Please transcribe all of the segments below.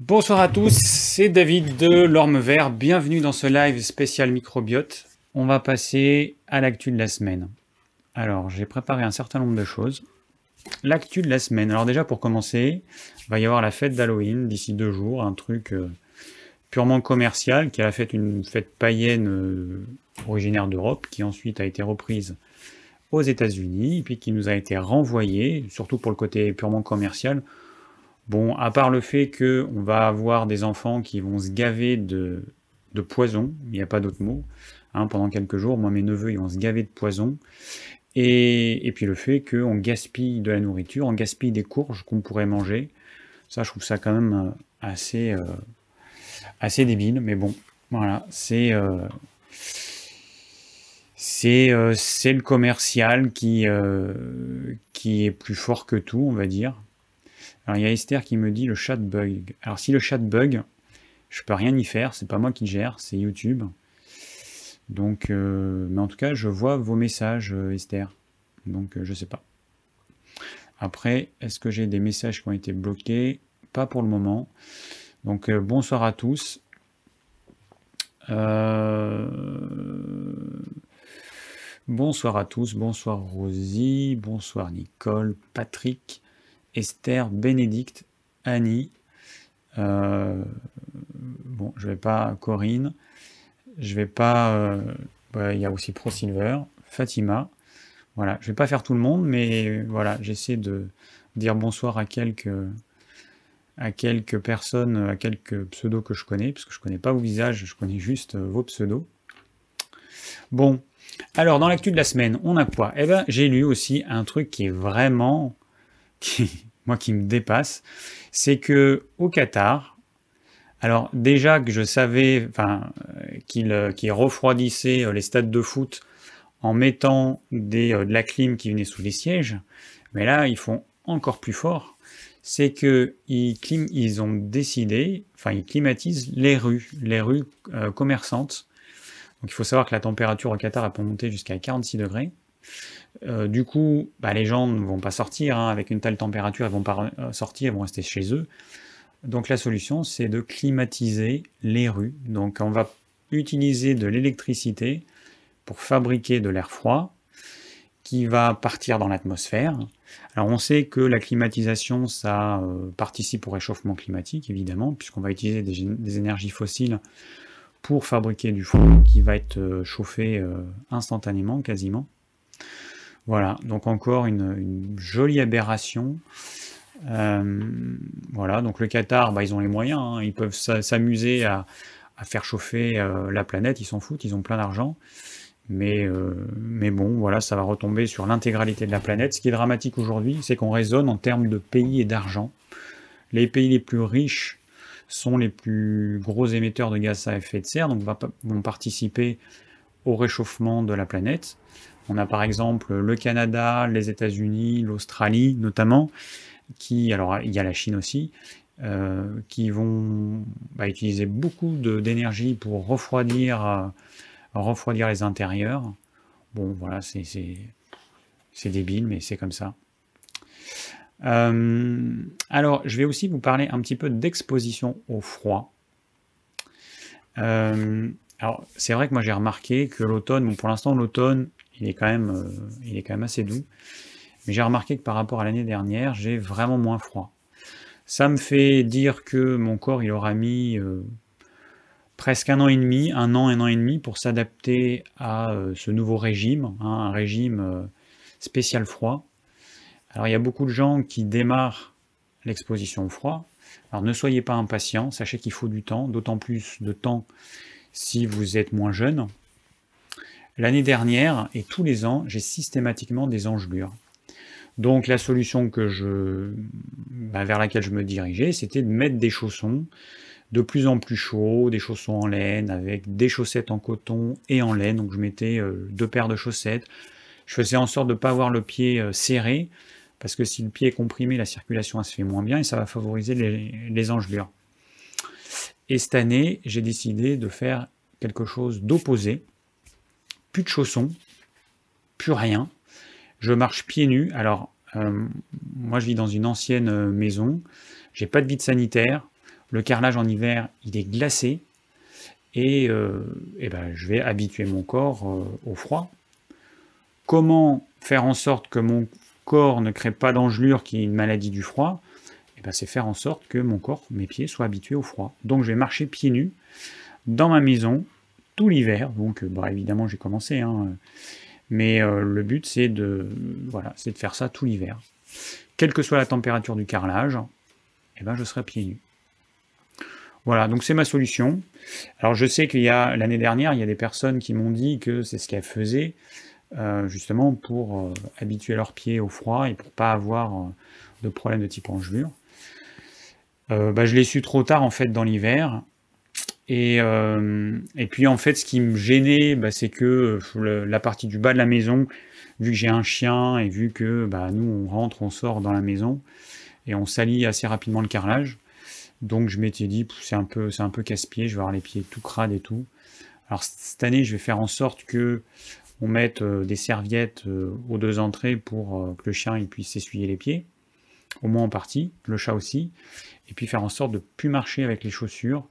Bonsoir à tous, c'est David de l'Orme Vert. Bienvenue dans ce live spécial microbiote. On va passer à l'actu de la semaine. Alors, j'ai préparé un certain nombre de choses. L'actu de la semaine. Alors déjà, pour commencer, il va y avoir la fête d'Halloween d'ici deux jours, un truc euh, purement commercial, qui a fait une fête païenne euh, originaire d'Europe, qui ensuite a été reprise aux États-Unis, puis qui nous a été renvoyée, surtout pour le côté purement commercial. Bon, à part le fait qu'on va avoir des enfants qui vont se gaver de, poison, il n'y a pas d'autre mot, hein, pendant quelques jours, moi mes neveux ils vont se gaver de poison, et, puis le fait qu'on gaspille de la nourriture, on gaspille des courges qu'on pourrait manger, ça je trouve ça quand même euh, assez, euh, assez débile, mais bon, voilà, c'est... Euh, le commercial qui est plus fort que tout, on va dire. Alors il y a Esther qui me dit le chat bug. Alors si le chat bug, je peux rien y faire, c'est pas moi qui gère, c'est YouTube. Donc, euh, mais en tout cas, je vois vos messages, euh, Esther. Donc euh, je sais pas. Après, est-ce que j'ai des messages qui ont été bloqués? Pas pour le moment. Donc euh, bonsoir à tous. Bonsoir à tous, bonsoir Rosie, bonsoir Nicole, Patrick, Esther, Bénédicte, Annie. Euh, bon, je vais pas Corinne, je vais pas. euh, il y a aussi Pro Silver, Fatima. Voilà, je vais pas faire tout le monde, mais voilà, j'essaie de dire bonsoir à quelques à quelques personnes, à quelques pseudos que je connais, parce que je connais pas vos visages, je connais juste euh, vos pseudos. Bon, alors dans l'actu de la semaine, on a quoi? Eh ben, j'ai lu aussi un truc qui est vraiment, qui, moi qui me dépasse, c'est que au Qatar, alors déjà que je savais, enfin, euh, euh, qu'il refroidissait euh, les stades de foot en mettant de la clim qui venait sous les sièges, mais là ils font encore plus fort. C'est que ils, ont décidé, enfin ils climatisent les rues, les rues commerçantes donc il faut savoir que la température au Qatar a pu monter jusqu'à 46 degrés. Euh, du coup, bah, les gens ne vont pas sortir hein, avec une telle température, ils vont pas euh, sortir, ils vont rester chez eux. Donc la solution, c'est de climatiser les rues. Donc on va utiliser de l'électricité pour fabriquer de l'air froid qui va partir dans l'atmosphère. Alors on sait que la climatisation, ça euh, participe au réchauffement climatique, évidemment, puisqu'on va utiliser des, énergies fossiles pour fabriquer du froid qui va être chauffé instantanément, quasiment. Voilà, donc encore une, jolie aberration. Euh, voilà, donc le Qatar, bah, ils ont les moyens, hein, ils peuvent s'a- s'amuser à, faire chauffer euh, la planète, ils s'en foutent, ils ont plein d'argent. Mais, euh, mais bon, voilà, ça va retomber sur l'intégralité de la planète. Ce qui est dramatique aujourd'hui, c'est qu'on raisonne en termes de pays et d'argent. Les pays les plus riches sont les plus gros émetteurs de gaz à effet de serre, donc vont participer au réchauffement de la planète. On a par exemple le Canada, les États-Unis, l'Australie notamment, qui, alors il y a la Chine aussi, euh, qui vont bah, utiliser beaucoup d'énergie pour refroidir, euh, refroidir les intérieurs. Bon, voilà, c'est débile, mais c'est comme ça. Euh, alors, je vais aussi vous parler un petit peu d'exposition au froid. Alors, c'est vrai que moi j'ai remarqué que l'automne, pour l'instant l'automne, il est quand même, euh, il est quand même assez doux, mais j'ai remarqué que par rapport à l'année dernière, j'ai vraiment moins froid. Ça me fait dire que mon corps, il aura mis euh, presque un an et demi, un an, un an et demi pour s'adapter à euh, ce nouveau régime, hein, un régime spécial froid. Alors il y a beaucoup de gens qui démarrent l'exposition au froid. Alors ne soyez pas impatients, sachez qu'il faut du temps, d'autant plus de temps si vous êtes moins jeune. L'année dernière et tous les ans, j'ai systématiquement des engelures. Donc la solution bah, vers laquelle je me dirigeais, c'était de mettre des chaussons de plus en plus chauds, des chaussons en laine, avec des chaussettes en coton et en laine. Donc je mettais euh, deux paires de chaussettes. Je faisais en sorte de ne pas avoir le pied euh, serré, parce que si le pied est comprimé, la circulation se fait moins bien et ça va favoriser les, les engelures. Et cette année, j'ai décidé de faire quelque chose d'opposé. De chaussons, plus rien. Je marche pieds nus. Alors, euh, moi, je vis dans une ancienne euh, maison. J'ai pas de vide sanitaire. Le carrelage en hiver, il est glacé. Et, ben, je vais habituer mon corps au froid. Comment faire en sorte que mon corps ne crée pas d'engelure qui est une maladie du froid? Et ben, C'est faire en sorte que mon corps, mes pieds, soient habitués au froid. Donc je vais marcher pieds nus dans ma maison l'hiver. Donc bah, évidemment j'ai commencé. Hein, mais le but c'est de, voilà, de faire ça tout l'hiver. Quelle que soit la température du carrelage, et ben, je serai pieds nus. Voilà, donc c'est ma solution. Alors je sais qu'il y a l'année dernière, il y a des personnes qui m'ont dit que c'est ce qu'elles faisaient euh, justement pour euh, habituer leurs pieds au froid et pour pas avoir euh, de problème de type engelure. Bah, je l'ai su trop tard en fait dans l'hiver. Et, et, puis en fait, ce qui me gênait, bah, c'est que la partie du bas de la maison, vu que j'ai un chien et vu que bah, nous on rentre, on sort dans la maison et on salit assez rapidement le carrelage, donc je m'étais dit, c'est un peu, c'est un peu casse-pied, je vais avoir les pieds tout crades et tout. Alors cette année, je vais faire en sorte que on mette euh, des serviettes euh, aux deux entrées pour euh, que le chien il puisse s'essuyer les pieds, au moins en partie, le chat aussi, et puis faire en sorte de plus marcher avec les chaussures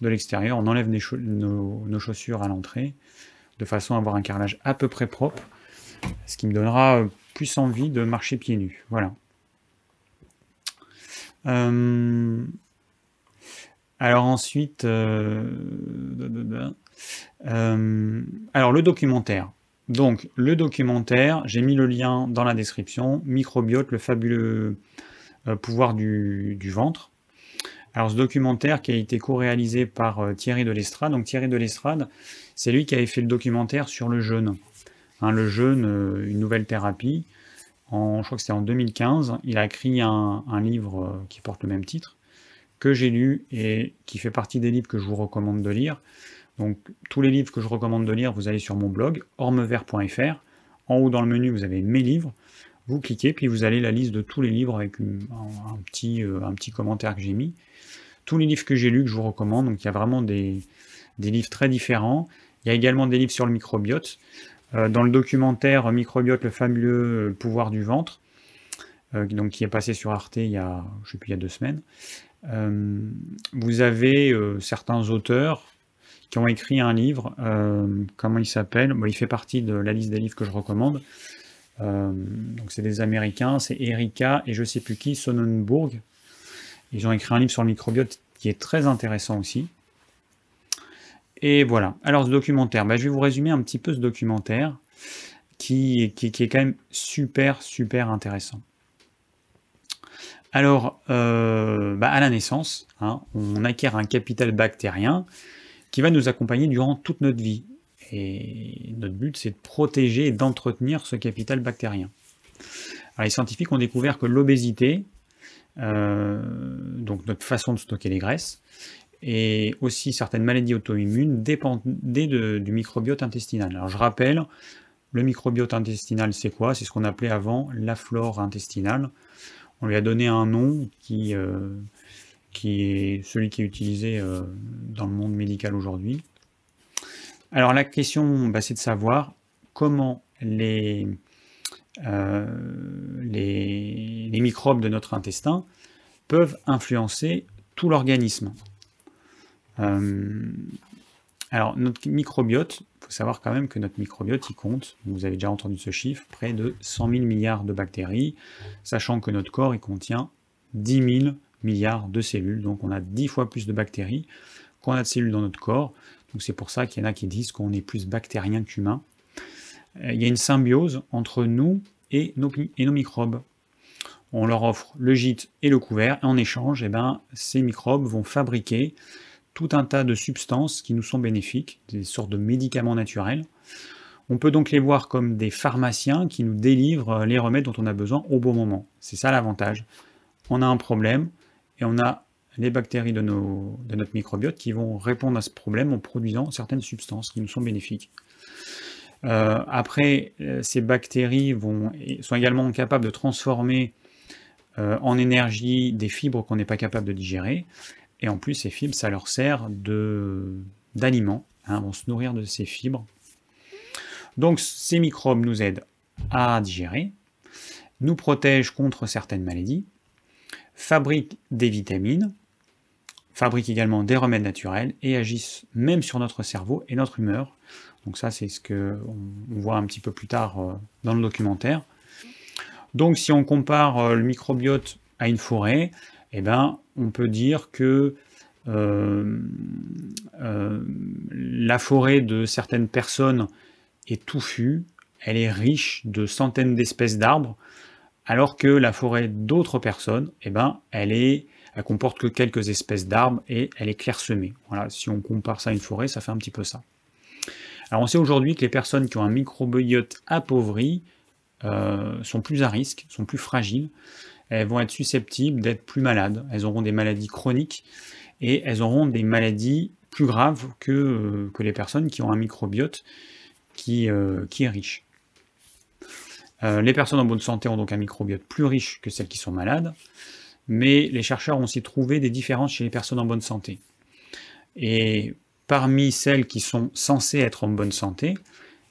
de l'extérieur. On enlève nos, chaussures à l'entrée, de façon à avoir un carrelage à peu près propre, ce qui me donnera plus envie de marcher pieds nus. Voilà. Alors ensuite, euh, euh, alors le documentaire. Donc le documentaire, j'ai mis le lien dans la description. Microbiote, le fabuleux euh, pouvoir du, ventre. Alors ce documentaire qui a été co-réalisé par Thierry de l'Estrade. Donc Thierry de l'Estrade, c'est lui qui avait fait le documentaire sur le jeûne. Hein, le jeûne, une nouvelle thérapie. En, je crois que c'était en 2015. Il a écrit un livre qui porte le même titre que j'ai lu et qui fait partie des livres que je vous recommande de lire. Donc tous les livres que je recommande de lire, vous allez sur mon blog ormevert.fr. En haut dans le menu, vous avez mes livres. Vous cliquez, puis vous allez la liste de tous les livres avec un, petit, euh, un petit commentaire que j'ai mis. Tous les livres que j'ai lus, que je vous recommande, donc il y a vraiment des, livres très différents. Il y a également des livres sur le microbiote. Euh, dans le documentaire Microbiote, le fabuleux pouvoir du ventre, euh, donc qui est passé sur Arte il y a, je sais plus, il y a deux semaines, euh, vous avez euh, certains auteurs qui ont écrit un livre, euh, comment il s'appelle? Il fait partie de la liste des livres que je recommande. Donc c'est des Américains, c'est Erika et je sais plus qui, Sonnenburg. Ils ont écrit un livre sur le microbiote qui est très intéressant aussi. Et voilà. Alors ce documentaire, bah, je vais vous résumer un petit peu ce documentaire qui, est quand même super super intéressant. Alors, euh, bah, à la naissance, hein, on acquiert un capital bactérien qui va nous accompagner durant toute notre vie. Et notre but, c'est de protéger et d'entretenir ce capital bactérien. les scientifiques ont découvert que l'obésité, euh, donc notre façon de stocker les graisses, et aussi certaines maladies auto-immunes dépendaient du microbiote intestinal. Alors je rappelle, le microbiote intestinal, c'est quoi? C'est ce qu'on appelait avant la flore intestinale on lui a donné un nom qui, euh, qui est celui qui est utilisé euh, dans le monde médical aujourd'hui. Alors la question, bah, c'est de savoir comment les, euh, les, les, microbes de notre intestin peuvent influencer tout l'organisme. alors notre microbiote, il faut savoir quand même que notre microbiote, il compte, vous avez déjà entendu ce chiffre, près de 100 000 milliards de bactéries, sachant que notre corps, il contient 10 000 milliards de cellules, donc on a 10 fois plus de bactéries qu'on a de cellules dans notre corps, c'est pour ça qu'il y en a qui disent qu'on est plus bactérien qu'humain. Euh, il y a une symbiose entre nous et nos, microbes. On leur offre le gîte et le couvert, et en échange, eh ben, ces microbes vont fabriquer tout un tas de substances qui nous sont bénéfiques, des sortes de médicaments naturels. On peut donc les voir comme des pharmaciens qui nous délivrent les remèdes dont on a besoin au bon moment. C'est ça l'avantage. On a un problème et on a les bactéries de, nos, de, notre microbiote qui vont répondre à ce problème en produisant certaines substances qui nous sont bénéfiques. Euh, après, euh, ces bactéries sont également capables de transformer euh, en énergie des fibres qu'on n'est pas capable de digérer. Et en plus, ces fibres, ça leur sert d'aliment. Hein, vont se nourrir de ces fibres. Donc ces microbes nous aident à digérer, nous protègent contre certaines maladies, fabriquent des vitamines, fabriquent également des remèdes naturels et agissent même sur notre cerveau et notre humeur. Donc ça, c'est ce que on, voit un petit peu plus tard euh, dans le documentaire. Donc si on compare euh, le microbiote à une forêt, eh ben, on peut dire que euh, la forêt de certaines personnes est touffue, elle est riche de centaines d'espèces d'arbres, alors que la forêt d'autres personnes, eh ben, elle est elle comporte que quelques espèces d'arbres et elle est clairsemée. Voilà, si on compare ça à une forêt, ça fait un petit peu ça. Alors on sait aujourd'hui que les personnes qui ont un microbiote appauvri euh, sont plus à risque, sont plus fragiles, elles vont être susceptibles d'être plus malades, elles auront des maladies chroniques et elles auront des maladies plus graves que, euh, les personnes qui ont un microbiote qui, euh, qui est riche. les personnes en bonne santé ont donc un microbiote plus riche que celles qui sont malades mais les chercheurs ont aussi trouvé des différences chez les personnes en bonne santé. Et parmi celles qui sont censées être en bonne santé,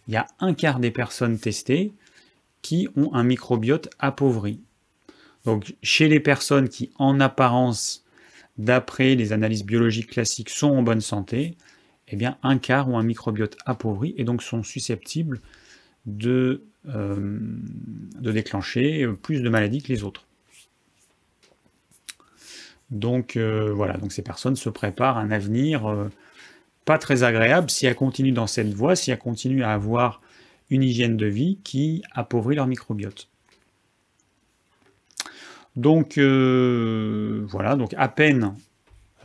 il y a un quart des personnes testées qui ont un microbiote appauvri. Donc chez les personnes qui, en apparence, d'après les analyses biologiques classiques, sont en bonne santé, eh bien un quart ont un microbiote appauvri et donc sont susceptibles de, euh, de déclencher plus de maladies que les autres. Donc euh, voilà, donc ces personnes se préparent un avenir euh, pas très agréable si elles continuent dans cette voie, si elles continuent à avoir une hygiène de vie qui appauvrit leur microbiote. Donc euh, voilà, donc à peine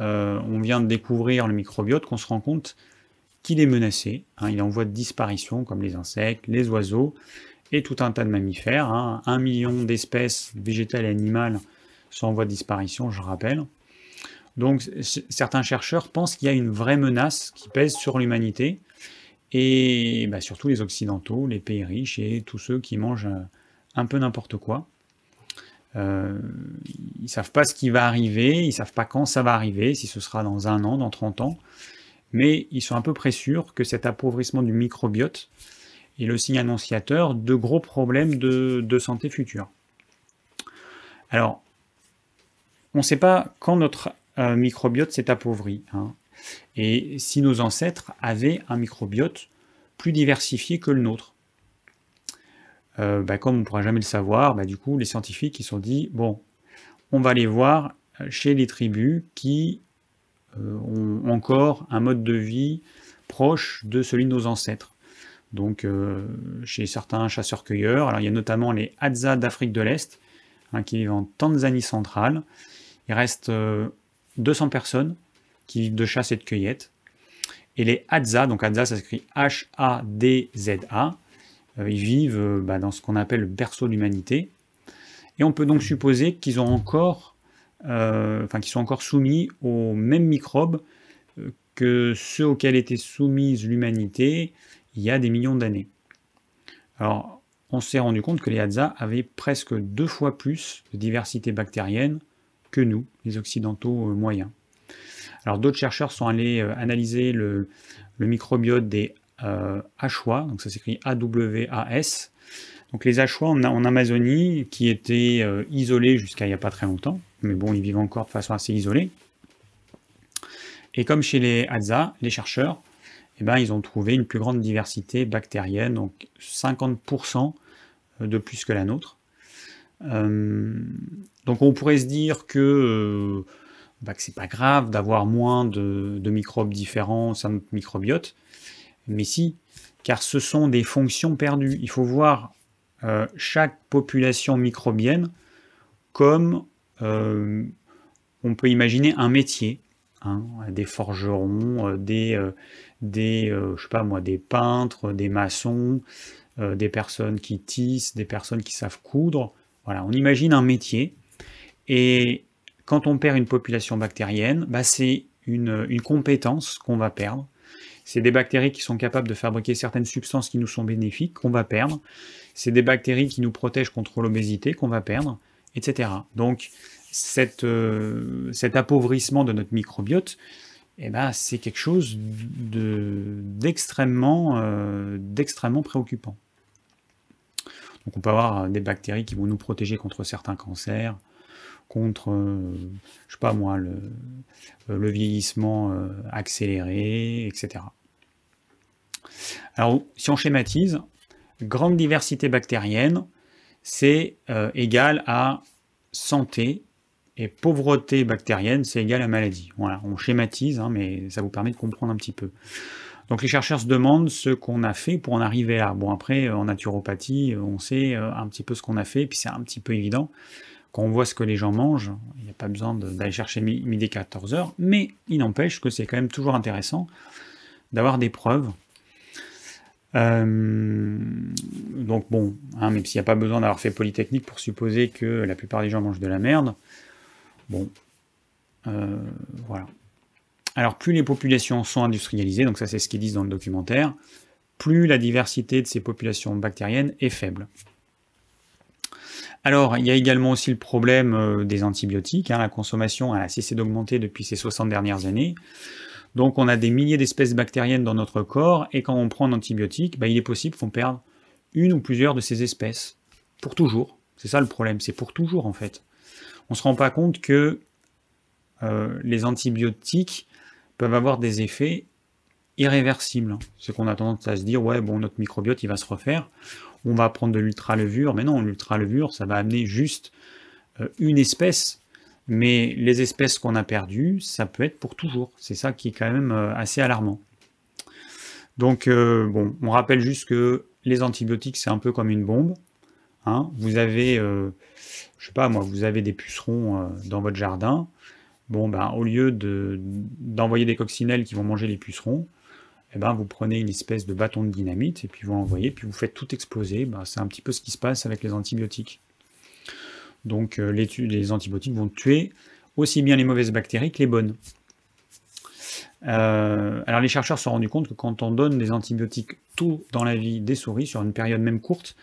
on vient de découvrir le microbiote qu'on se rend compte qu'il est menacé. Hein. il est en voie de disparition, comme les insectes, les oiseaux et tout un tas de mammifères. Hein. un million d'espèces végétales et animales sont en voie de disparition, je rappelle. Donc certains chercheurs pensent qu'il y a une vraie menace qui pèse sur l'humanité, et bah, surtout les Occidentaux, les pays riches et tous ceux qui mangent euh, un peu n'importe quoi. Euh, ils ne savent pas ce qui va arriver, ils ne savent pas quand ça va arriver, si ce sera dans un an, dans 30 ans, mais ils sont un peu près sûrs que cet appauvrissement du microbiote est le signe annonciateur de gros problèmes de, de santé futurs. Alors, on ne sait pas quand notre euh, microbiote s'est appauvri. Hein. Et si nos ancêtres avaient un microbiote plus diversifié que le nôtre. Euh, bah, comme on ne pourra jamais le savoir, bah, du coup, les scientifiques se sont dit, bon, on va aller voir chez les tribus qui euh, ont encore un mode de vie proche de celui de nos ancêtres. Donc, chez certains chasseurs-cueilleurs, alors il y a notamment les Hadza d'Afrique de l'Est, hein, qui vivent en Tanzanie centrale, il reste 200 euh, personnes qui vivent de chasse et de cueillette. Et les Hadza, donc Hadza ça s'écrit H-A-D-Z-A, euh, ils vivent euh, bah, dans ce qu'on appelle le berceau de l'humanité. Et on peut donc supposer qu'ils qu'ils sont encore soumis aux mêmes microbes que ceux auxquels était soumise l'humanité il y a des millions d'années. Alors, on s'est rendu compte que les Hadza avaient presque deux fois plus de diversité bactérienne que nous, les Occidentaux euh, moyens. Alors d'autres chercheurs sont allés euh, analyser le, microbiote des euh, donc ça s'écrit A-W-A-S. Donc les Hachois en, Amazonie, qui étaient isolés jusqu'à il n'y a pas très longtemps, mais bon, ils vivent encore de façon assez isolée. Et comme chez les Hadza, les chercheurs, eh ben, ils ont trouvé une plus grande diversité bactérienne, donc 50% de plus que la nôtre. Euh, donc on pourrait se dire que, euh, bah, c'est pas grave d'avoir moins de, microbes différents au sein de microbiote, mais si, car ce sont des fonctions perdues. Il faut voir euh, chaque population microbienne comme on peut imaginer un métier. Hein, des forgerons, des je sais pas moi, des peintres, des maçons, des personnes qui tissent, des personnes qui savent coudre. On imagine un métier, et quand on perd une population bactérienne, bah, c'est une, compétence qu'on va perdre. C'est des bactéries qui sont capables de fabriquer certaines substances qui nous sont bénéfiques, qu'on va perdre. C'est des bactéries qui nous protègent contre l'obésité, qu'on va perdre, etc. Donc, euh, cet appauvrissement de notre microbiote, eh ben, c'est quelque chose euh, d'extrêmement préoccupant. Donc on peut avoir des bactéries qui vont nous protéger contre certains cancers, contre, je sais pas moi, le, le vieillissement accéléré, etc. Alors, si on schématise, grande diversité bactérienne, c'est égal à santé et pauvreté bactérienne, c'est égal à maladie. Voilà, on schématise, hein, mais ça vous permet de comprendre un petit peu. Donc les chercheurs se demandent ce qu'on a fait pour en arriver là. Bon après, en naturopathie, on sait euh, un petit peu ce qu'on a fait, puis c'est un petit peu évident. Quand on voit ce que les gens mangent, il n'y a pas besoin d'aller chercher midi 14 heures, mais il n'empêche que c'est quand même toujours intéressant d'avoir des preuves. Euh, donc bon, hein, même s'il n'y a pas besoin d'avoir fait Polytechnique pour supposer que la plupart des gens mangent de la merde, Bon, euh, voilà. Alors plus les populations sont industrialisées, donc ça c'est ce qu'ils disent dans le documentaire, plus la diversité de ces populations bactériennes est faible. Alors, il y a également aussi le problème euh, des antibiotiques. Hein. La consommation a cessé d'augmenter depuis ces 60 dernières années. Donc, on a des milliers d'espèces bactériennes dans notre corps, et quand on prend un antibiotique, bah, il est possible qu'on perde une ou plusieurs de ces espèces. Pour toujours. C'est ça le problème, c'est pour toujours en fait on ne se rend pas compte que euh, les antibiotiques peuvent avoir des effets irréversibles. C'est qu'on a tendance à se dire, ouais, bon, notre microbiote, il va se refaire, on va prendre de l'ultralevure, mais non, l'ultralevure, ça va amener juste euh, une espèce, mais les espèces qu'on a perdues, ça peut être pour toujours. C'est ça qui est quand même euh, assez alarmant. Donc, bon, on rappelle juste que les antibiotiques, c'est un peu comme une bombe. Hein. Vous avez je sais pas moi, vous avez des pucerons euh, dans votre jardin, bon ben au lieu d'envoyer des coccinelles qui vont manger les pucerons, eh ben, vous prenez une espèce de bâton de dynamite et puis vous l'envoyez, puis vous faites tout exploser. Ben, c'est un petit peu ce qui se passe avec les antibiotiques. Donc euh, les, antibiotiques vont tuer aussi bien les mauvaises bactéries que les bonnes. Euh, alors les chercheurs se sont rendus compte que quand on donne des antibiotiques tout dans la vie des souris, sur une période même courte,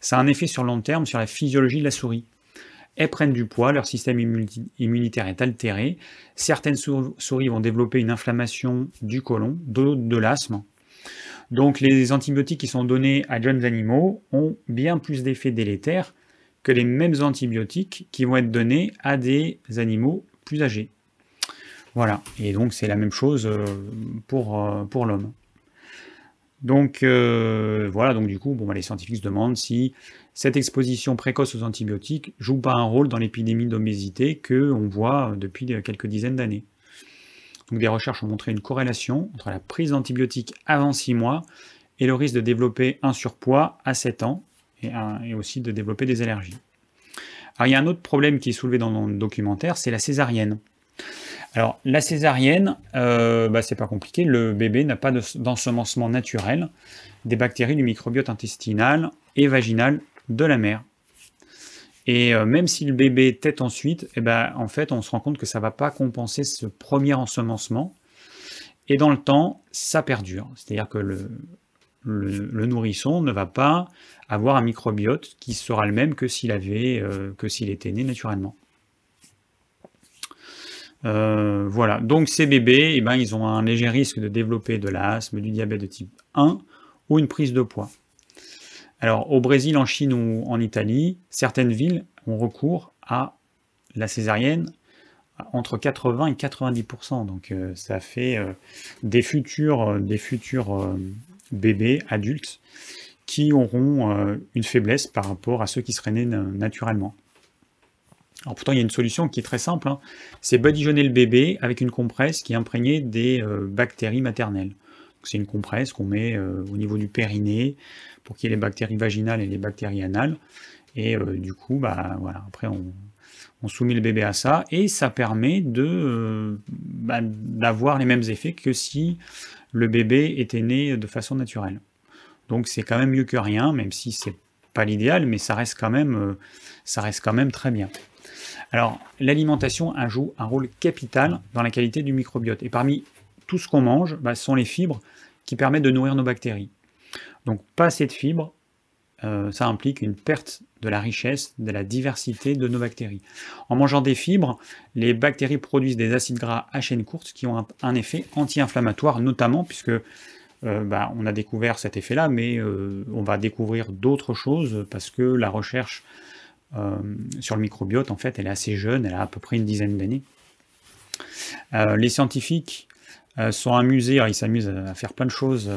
ça a un effet sur long terme sur la physiologie de la souris elles prennent du poids, leur système immunitaire est altéré, certaines souris vont développer une inflammation du côlon, d'autres de l'asthme. Donc les antibiotiques qui sont donnés à jeunes animaux ont bien plus d'effets délétères que les mêmes antibiotiques qui vont être donnés à des animaux plus âgés. Voilà, et donc c'est la même chose euh, pour, euh, pour l'homme. Donc euh, voilà, donc du coup, bon, bah, les scientifiques se demandent si cette exposition précoce aux antibiotiques joue pas un rôle dans l'épidémie d'obésité que on voit depuis quelques dizaines d'années. Donc des recherches ont montré une corrélation entre la prise d'antibiotiques avant 6 mois et le risque de développer un surpoids à 7 ans et, aussi de développer des allergies. Alors il y a un autre problème qui est soulevé dans le documentaire, c'est la césarienne. Alors la césarienne, euh, bah, c'est pas compliqué, le bébé n'a pas d'ensemencement naturel des bactéries du microbiote intestinal et vaginal de la mère. Et euh, même si le bébé tète ensuite, eh ben, en fait, on se rend compte que ça ne va pas compenser ce premier ensemencement. Et dans le temps, ça perdure. C'est-à-dire que le, nourrisson ne va pas avoir un microbiote qui sera le même que s'il euh, était né naturellement. Euh, voilà, donc ces bébés, eh ben, ils ont un léger risque de développer de l'asthme, du diabète de type 1 ou une prise de poids. Alors au Brésil, en Chine ou en Italie, certaines villes ont recours à la césarienne entre 80 et 90%. Donc euh, ça fait euh, des futurs, euh, bébés adultes qui auront une faiblesse par rapport à ceux qui seraient nés naturellement. Alors pourtant, il y a une solution qui est très simple, hein. c'est badigeonner le bébé avec une compresse qui est imprégnée des bactéries maternelles. C'est une compresse qu'on met au niveau du périnée, pour qu'il y ait les bactéries vaginales et les bactéries anales. Et euh, du coup, bah, voilà, après on, soumet le bébé à ça et ça permet euh, bah, d'avoir les mêmes effets que si le bébé était né de façon naturelle. Donc c'est quand même mieux que rien, même si c'est pas l'idéal, mais ça reste quand même, euh, ça reste quand même très bien. Alors l'alimentation joue un rôle capital dans la qualité du microbiote. Et parmi tout ce qu'on mange, bah, ce sont les fibres qui permettent de nourrir nos bactéries. Donc pas assez de fibres, euh, ça implique une perte de la richesse, de la diversité de nos bactéries. En mangeant des fibres, les bactéries produisent des acides gras à chaîne courte qui ont un, effet anti-inflammatoire, notamment puisque euh, bah, on a découvert cet effet-là, mais euh, on va découvrir d'autres choses parce que la recherche sur le microbiote, en fait, elle est assez jeune, elle a à peu près une dizaine d'années. les scientifiques sont amusés, ils s'amusent à faire plein de choses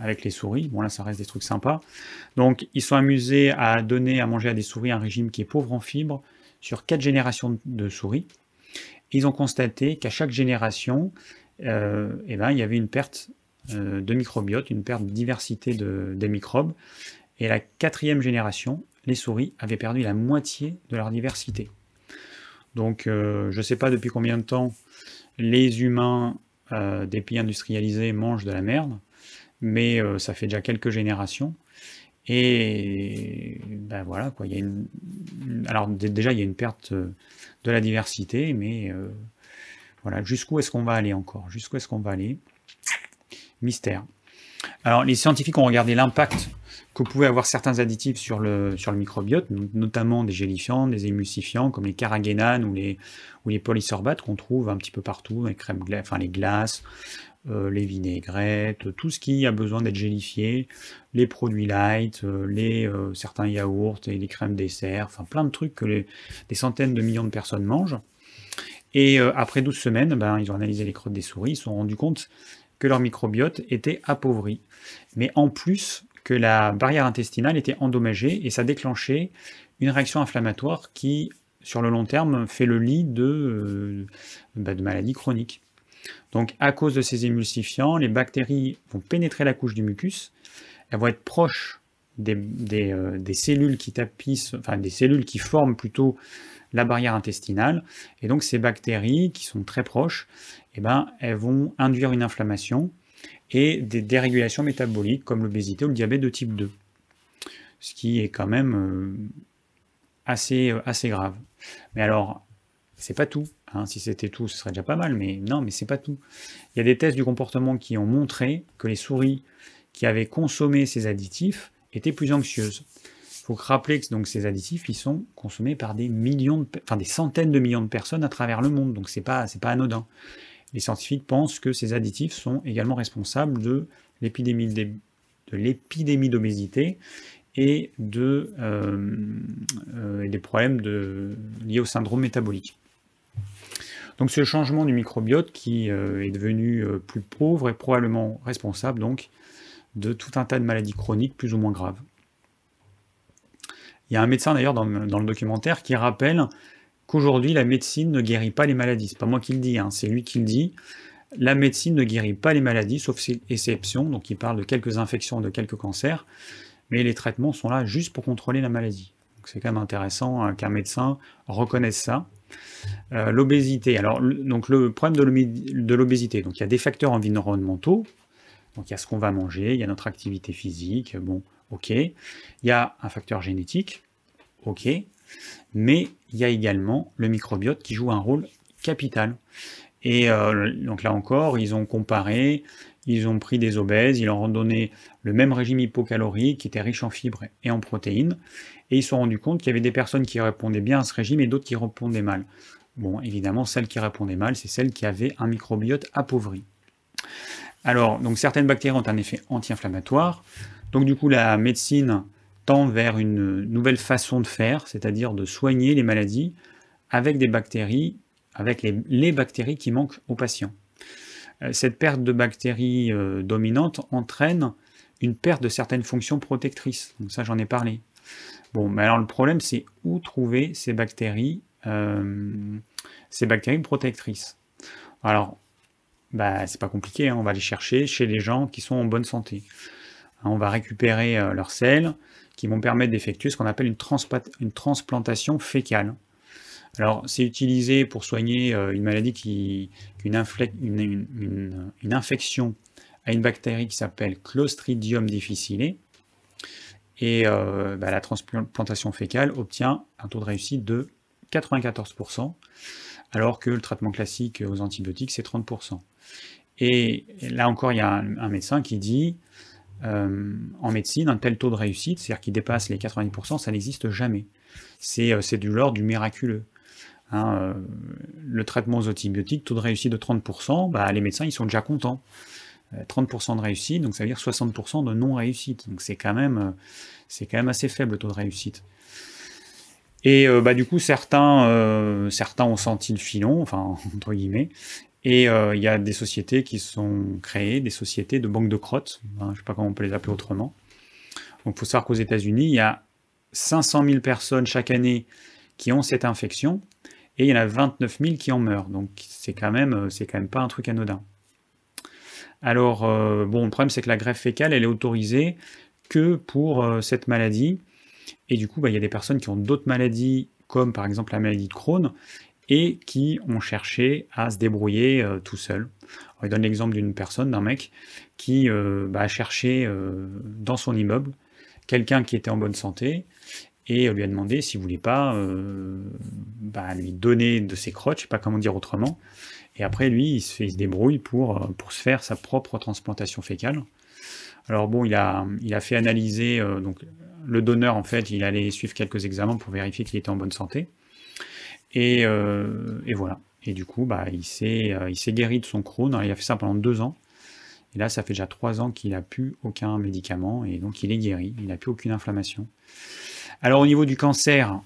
avec les souris. Bon là, ça reste des trucs sympas. Donc, ils sont amusés à donner à manger à des souris un régime qui est pauvre en fibres sur quatre générations de souris. Ils ont constaté qu'à chaque génération, euh, eh ben, il y avait une perte euh, de microbiote, une perte de diversité des microbes. Et la quatrième génération, les souris avaient perdu la moitié de leur diversité. Donc euh, je ne sais pas depuis combien de temps les humains des pays industrialisés mangent de la merde, mais ça fait déjà quelques générations. Et ben voilà, quoi, il y une, alors déjà il y a une perte de la diversité, mais voilà, jusqu'où est-ce qu'on va aller encore? Jusqu'où est-ce qu'on va aller? Mystère. Alors, les scientifiques ont regardé l'impact que avoir certains additifs sur le, sur le microbiote, notamment des gélifiants, des émulsifiants comme les carragénanes ou les, ou les polysorbates qu'on trouve un petit peu partout, les crèmes, enfin les glaces, euh, les vinaigrettes, tout ce qui a besoin d'être gélifié, les produits light, euh, les, euh, certains yaourts et les crèmes dessert, enfin plein de trucs que des centaines de millions de personnes mangent. Et après 12 semaines, ben, ils ont analysé les crottes des souris, ils se sont rendus compte que leur microbiote était appauvri. Mais en plus la barrière intestinale était endommagée et ça déclenchait une réaction inflammatoire qui, sur le long terme, fait le lit de, euh, ben, de maladies chroniques. Donc à cause de ces émulsifiants, les bactéries vont pénétrer la couche du mucus, elles vont être proches euh, des cellules qui tapissent, enfin des cellules qui forment plutôt la barrière intestinale. Et donc ces bactéries qui sont très proches, eh ben, elles vont induire une inflammation et des dérégulations métaboliques comme l'obésité ou le diabète de type 2. Ce qui est quand même euh, assez, euh, assez grave. Mais alors, c'est pas tout. Hein. Si c'était tout, ce serait déjà pas mal, mais non, mais c'est pas tout. Il y a des tests du comportement qui ont montré que les souris qui avaient consommé ces additifs étaient plus anxieuses faut rappeler que donc, ces additifs, ils sont consommés par des millions, de, enfin des centaines de millions de personnes à travers le monde, donc c'est pas, c'est pas anodin. Les scientifiques pensent que ces additifs sont également responsables de l'épidémie d'obésité et de, euh, euh, des problèmes liés au syndrome métabolique. Donc ce changement du microbiote qui euh, est devenu plus pauvre est probablement responsable de tout un tas de maladies chroniques plus ou moins graves. Il y a un médecin d'ailleurs dans, le documentaire qui rappelle qu'aujourd'hui la médecine ne guérit pas les maladies. C'est pas moi qui le dis, hein, c'est lui qui le dit. La médecine ne guérit pas les maladies, sauf exceptions. Donc il parle de quelques infections, de quelques cancers, mais les traitements sont là juste pour contrôler la maladie. C'est quand même intéressant hein, qu'un médecin reconnaisse ça. Euh, l'obésité. Alors, donc le problème de l'obésité, donc il y a des facteurs environnementaux. Donc il y a ce qu'on va manger, il y a notre activité physique. Bon, ok. Il y a un facteur génétique, ok. Mais il y a également le microbiote qui joue un rôle capital. Et euh, donc là encore, ils ont comparé, ils ont pris des obèses, ils leur ont donné le même régime hypocalorique qui était riche en fibres et en protéines, et ils se sont rendus compte qu'il y avait des personnes qui répondaient bien à ce régime et d'autres qui répondaient mal. Bon, évidemment, celles qui répondaient mal, c'est celles qui avaient un microbiote appauvri. Alors, donc certaines bactéries ont un effet anti-inflammatoire, donc du coup, la médecine tend vers une nouvelle façon de faire, c'est-à-dire de soigner les maladies avec des bactéries, avec les, bactéries qui manquent aux patients. Euh, cette perte de bactéries euh, dominantes entraîne une perte de certaines fonctions protectrices. Donc ça, j'en ai parlé. Bon, mais alors le problème, c'est où trouver ces bactéries, euh, ces bactéries protectrices? Alors, bah, c'est pas compliqué, hein. on va les chercher chez les gens qui sont en bonne santé. On va récupérer leurs selles qui vont permettre d'effectuer ce qu'on appelle une, transplantation fécale. Alors, c'est utilisé pour soigner euh, une maladie qui, une, infection à une bactérie qui s'appelle Clostridium difficile. Et euh, bah, la transplantation fécale obtient un taux de réussite de 94%, alors que le traitement classique aux antibiotiques, c'est 30%. Et là encore, il y a un médecin qui dit euh, en médecine, un tel taux de réussite, c'est-à-dire qui dépasse les 90%, ça n'existe jamais. C'est euh, du l'ordre du miraculeux. Hein, euh, le traitement aux antibiotiques, taux de réussite de 30%, bah, les médecins ils sont déjà contents. 30% de réussite, donc ça veut dire 60% de non-réussite. Donc c'est quand, même, quand même assez faible le taux de réussite. Et bah, du coup, certains, certains ont senti le filon, enfin, entre guillemets, et il y a des sociétés qui sont créées, des sociétés de banques de crottes, je ne sais pas comment on peut les appeler autrement. Donc il faut savoir qu'aux États-Unis, il y a 500 000 personnes chaque année qui ont cette infection, et il y en a 29 000 qui en meurent. Donc c'est quand même, c'est quand même pas un truc anodin. Alors bon, le problème c'est que la greffe fécale, elle est autorisée que pour cette maladie, et du coup, bah, il y a des personnes qui ont d'autres maladies, comme par exemple la maladie de Crohn, et qui ont cherché à se débrouiller tout seul. il donne l'exemple d'une personne, d'un mec, qui bah, a cherché dans son immeuble quelqu'un qui était en bonne santé, et lui a demandé s'il voulait pas euh, bah, lui donner de ses crottes, je sais pas comment dire autrement. Et après, lui, il se, fait, débrouille pour, euh, se faire sa propre transplantation fécale. Alors bon, il a, il a fait analyser, euh, donc le donneur, en fait, il allait suivre quelques examens pour vérifier qu'il était en bonne santé. Et, et voilà. Et du coup, bah, il s'est guéri de son Crohn. il a fait ça pendant deux ans. Et là, ça fait déjà trois ans qu'il n'a plus aucun médicament. Et donc, il est guéri. Il n'a plus aucune inflammation. Alors au niveau du cancer,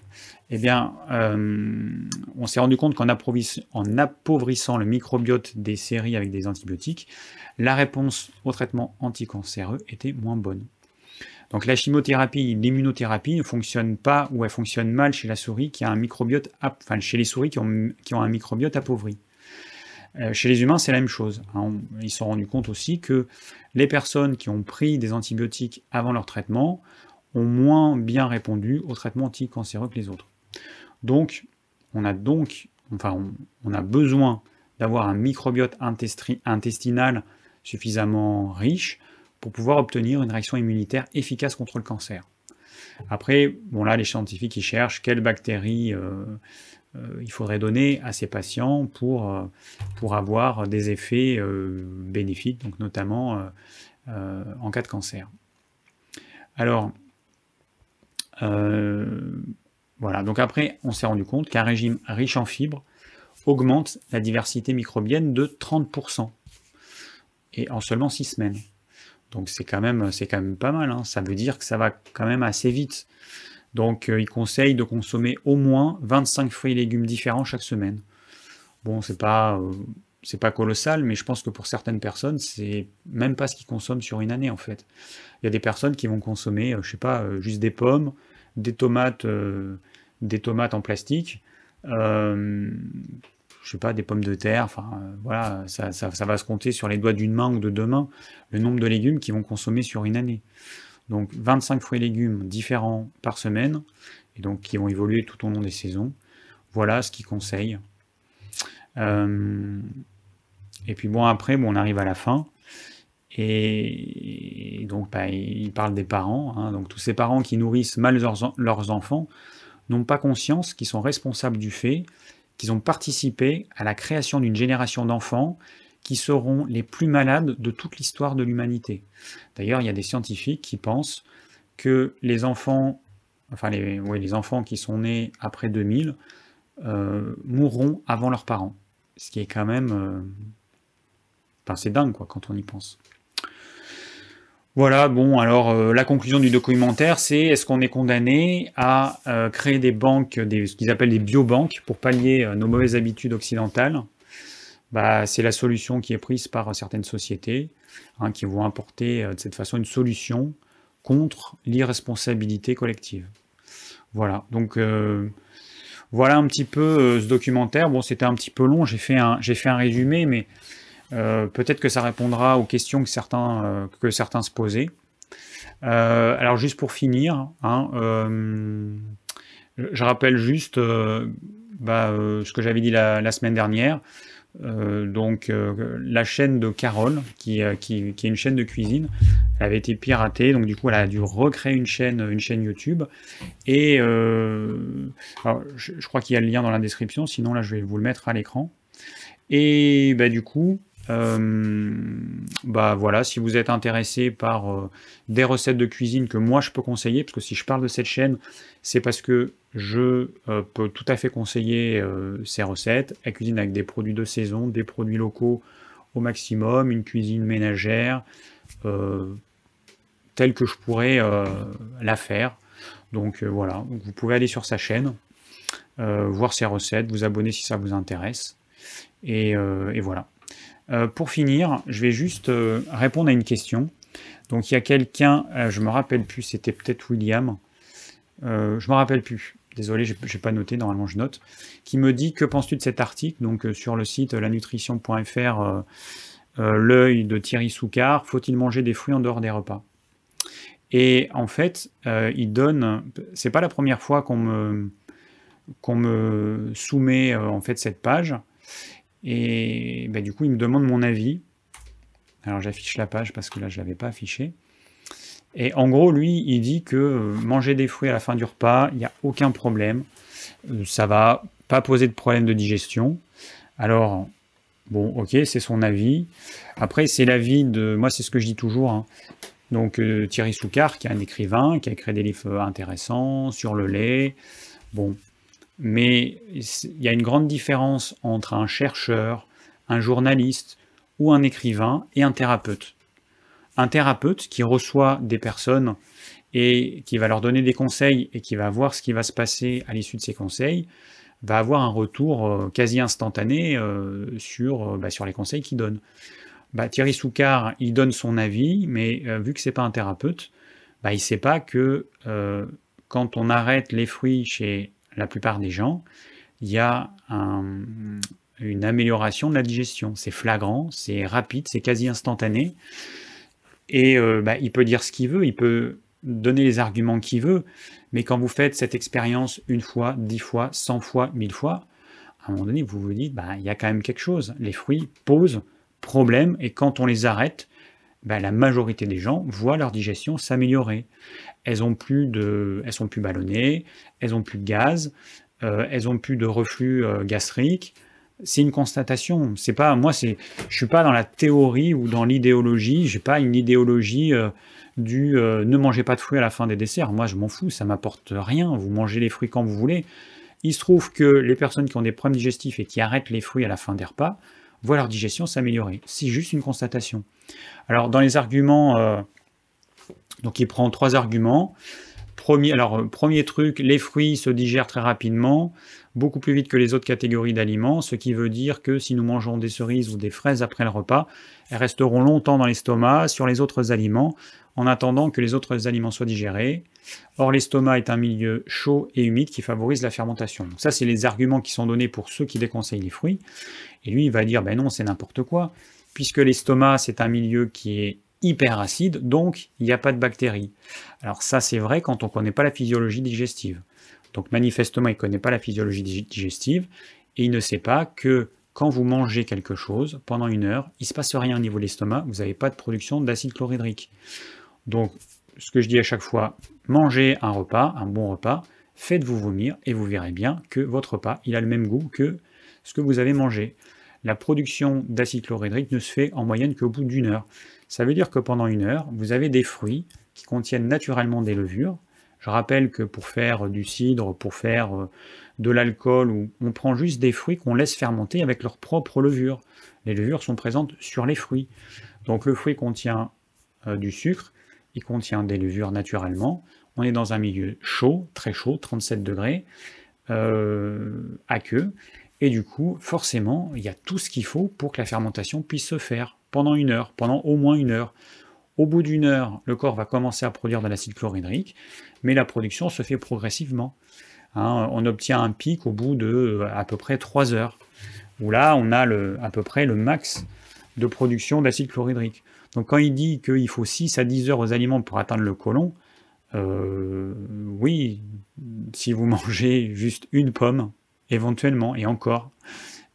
eh bien, euh, on s'est rendu compte qu'en appauvrissant le microbiote des séries avec des antibiotiques, la réponse au traitement anticancéreux était moins bonne. Donc la chimiothérapie, l'immunothérapie ne fonctionne pas ou elle fonctionne mal chez la souris qui a un microbiote, enfin chez les souris qui ont, un microbiote appauvri. Euh, chez les humains, c'est la même chose. Hein. Ils se sont rendus compte aussi que les personnes qui ont pris des antibiotiques avant leur traitement ont moins bien répondu au traitement anticancéreux que les autres. Donc, on a donc, enfin, on, a besoin d'avoir un microbiote intestinal suffisamment riche pour pouvoir obtenir une réaction immunitaire efficace contre le cancer. Après, bon là, les scientifiques ils cherchent quelles bactéries euh, euh, il faudrait donner à ces patients pour, euh, avoir des effets bénéfiques, donc notamment en cas de cancer. Alors, voilà, donc après, on s'est rendu compte qu'un régime riche en fibres augmente la diversité microbienne de 30%, et en seulement 6 semaines. Donc c'est quand, même, quand même pas mal, hein. ça veut dire que ça va quand même assez vite. Donc euh, il conseille de consommer au moins 25 fruits et légumes différents chaque semaine. Bon, c'est pas, euh, c'est pas colossal, mais je pense que pour certaines personnes, c'est même pas ce qu'ils consomment sur une année en fait. Il y a des personnes qui vont consommer, je sais pas, juste des pommes, des tomates, euh, des tomates en plastique, euh, je sais pas, des pommes de terre, enfin euh, voilà, ça, va se compter sur les doigts d'une main ou de deux mains, le nombre de légumes qu'ils vont consommer sur une année. Donc 25 fruits et légumes différents par semaine, et donc qui vont évoluer tout au long des saisons. Voilà ce qu'ils conseillent. et puis bon, après, bon, on arrive à la fin. Et donc, bah, il parle des parents. Hein. donc, tous ces parents qui nourrissent mal leurs, enfants n'ont pas conscience qu'ils sont responsables du fait qu'ils ont participé à la création d'une génération d'enfants qui seront les plus malades de toute l'histoire de l'humanité. D'ailleurs, il y a des scientifiques qui pensent que les enfants, enfin les, les enfants qui sont nés après 2000 euh, mourront avant leurs parents. Ce qui est quand même... Euh, c'est dingue, quoi, quand on y pense. Voilà, bon, alors euh, la conclusion du documentaire, c'est est-ce qu'on est condamné à euh, créer des banques, ce qu'ils appellent des biobanques, pour pallier euh, nos mauvaises habitudes occidentales? Bah, C'est la solution qui est prise par certaines sociétés, hein, qui vont apporter de cette façon une solution contre l'irresponsabilité collective. Voilà, donc voilà un petit peu ce documentaire. Bon, c'était un petit peu long, j'ai fait un résumé, mais euh, peut-être que ça répondra aux questions que certains, euh, que certains se posaient. Euh, alors juste pour finir, hein, je rappelle juste bah, ce que j'avais dit la, semaine dernière. donc la chaîne de Carole, qui, qui, qui, est une chaîne de cuisine, elle avait été piratée, donc du coup elle a dû recréer une chaîne, une chaîne YouTube. Et je, crois qu'il y a le lien dans la description, sinon là je vais vous le mettre à l'écran. Et bah, du coup, bah voilà, si vous êtes intéressé par euh, des recettes de cuisine que moi je peux conseiller, parce que si je parle de cette chaîne, c'est parce que je euh, peux tout à fait conseiller ces recettes. Elle cuisine avec des produits de saison, des produits locaux au maximum, une cuisine ménagère telle que je pourrais la faire. Donc voilà, vous pouvez aller sur sa chaîne, voir ses recettes, vous abonner si ça vous intéresse. Et, voilà. Pour finir, je vais juste répondre à une question. Donc il y a quelqu'un, je me rappelle plus, c'était peut-être William, je me rappelle plus, désolé, je n'ai pas noté, normalement je note, qui me dit que penses-tu de cet article? Donc euh, sur le site lanutrition.fr, euh, euh, l'œil de Thierry Soucard, faut-il manger des fruits en dehors des repas? Et en fait, il donne, c'est pas la première fois qu'on me, qu'on me soumet en fait cette page, et ben, du coup il me demande mon avis. Alors j'affiche la page parce que là je l'avais pas affiché. Et en gros, lui, il dit que euh, manger des fruits à la fin du repas, il n'y a aucun problème. Euh, ça va pas poser de problème de digestion. Alors, bon, ok, c'est son avis. Après, c'est l'avis de. Moi, c'est ce que je dis toujours. Hein. Donc, euh, Thierry Soucard, qui est un écrivain, qui a écrit des livres intéressants sur le lait. Bon. Mais il y a une grande différence entre un chercheur, un journaliste ou un écrivain et un thérapeute un thérapeute qui reçoit des personnes et qui va leur donner des conseils et qui va voir ce qui va se passer à l'issue de ces conseils, va avoir un retour euh, quasi instantané euh, sur, euh, bah, sur les conseils qu'il donne. Bah, Thierry Soucard, il donne son avis, mais vu que c'est pas un thérapeute, bah, il ne sait pas que quand on arrête les fruits chez la plupart des gens, il y a une amélioration de la digestion. C'est flagrant, c'est rapide, c'est quasi instantané. Et euh, bah, il peut dire ce qu'il veut, il peut donner les arguments qu'il veut, mais quand vous faites cette expérience une fois, dix fois, cent fois, mille fois, à un moment donné, vous vous dites, bah, il y a quand même quelque chose. Les fruits posent problème, et quand on les arrête, bah, la majorité des gens voient leur digestion s'améliorer. Elles ont plus de, elles sont plus ballonnées, elles ont plus de gaz, euh, elles ont plus de reflux euh, gastrique, c'est une constatation. C'est pas moi, c'est je suis pas dans la théorie ou dans l'idéologie. J'ai pas une idéologie euh, du ne mangez pas de fruits à la fin des desserts. Moi, je m'en fous, ça m'apporte rien. Vous mangez les fruits quand vous voulez. Il se trouve que les personnes qui ont des problèmes digestifs et qui arrêtent les fruits à la fin des repas voient leur digestion s'améliorer. C'est juste une constatation. Alors, dans les arguments, donc il prend trois arguments. Premier, alors, premier truc, les fruits se digèrent très rapidement beaucoup plus vite que les autres catégories d'aliments, ce qui veut dire que si nous mangeons des cerises ou des fraises après le repas, elles resteront longtemps dans l'estomac sur les autres aliments, en attendant que les autres aliments soient digérés. Or, l'estomac est un milieu chaud et humide qui favorise la fermentation. ça, c'est les arguments qui sont donnés pour ceux qui déconseillent les fruits. Et lui, il va dire, ben non, c'est n'importe quoi, puisque l'estomac, c'est un milieu qui est hyper acide, donc il n'y a pas de bactéries. Alors ça, c'est vrai quand on ne connaît pas la physiologie digestive. Donc manifestement, il ne connaît pas la physiologie digestive et il ne sait pas que quand vous mangez quelque chose, pendant une heure, il ne se passe rien au niveau de l'estomac, vous n'avez pas de production d'acide chlorhydrique. Donc, ce que je dis à chaque fois, mangez un repas, un bon repas, faites-vous vomir et vous verrez bien que votre repas, il a le même goût que ce que vous avez mangé. La production d'acide chlorhydrique ne se fait en moyenne qu'au bout d'une heure. Ça veut dire que pendant une heure, vous avez des fruits qui contiennent naturellement des levures, je rappelle que pour faire du cidre, pour faire euh, de l'alcool, on prend juste des fruits qu'on laisse fermenter avec leur propre levure. Les levures sont présentes sur les fruits. Donc le fruit contient euh, du sucre, il contient des levures naturellement. On est dans un milieu chaud, très chaud, 37 degrés, euh, à queue. Et du coup, forcément, il y a tout ce qu'il faut pour que la fermentation puisse se faire pendant une heure, pendant au moins une heure. Au bout d'une heure, le corps va commencer à produire de l'acide chlorhydrique, mais la production se fait progressivement. Hein, on obtient un pic au bout de euh, à peu près 3 heures, où là, on a le, à peu près le max de production d'acide chlorhydrique. Donc quand il dit qu'il faut 6 à 10 heures aux aliments pour atteindre le côlon, euh, oui, si vous mangez juste une pomme, éventuellement, et encore,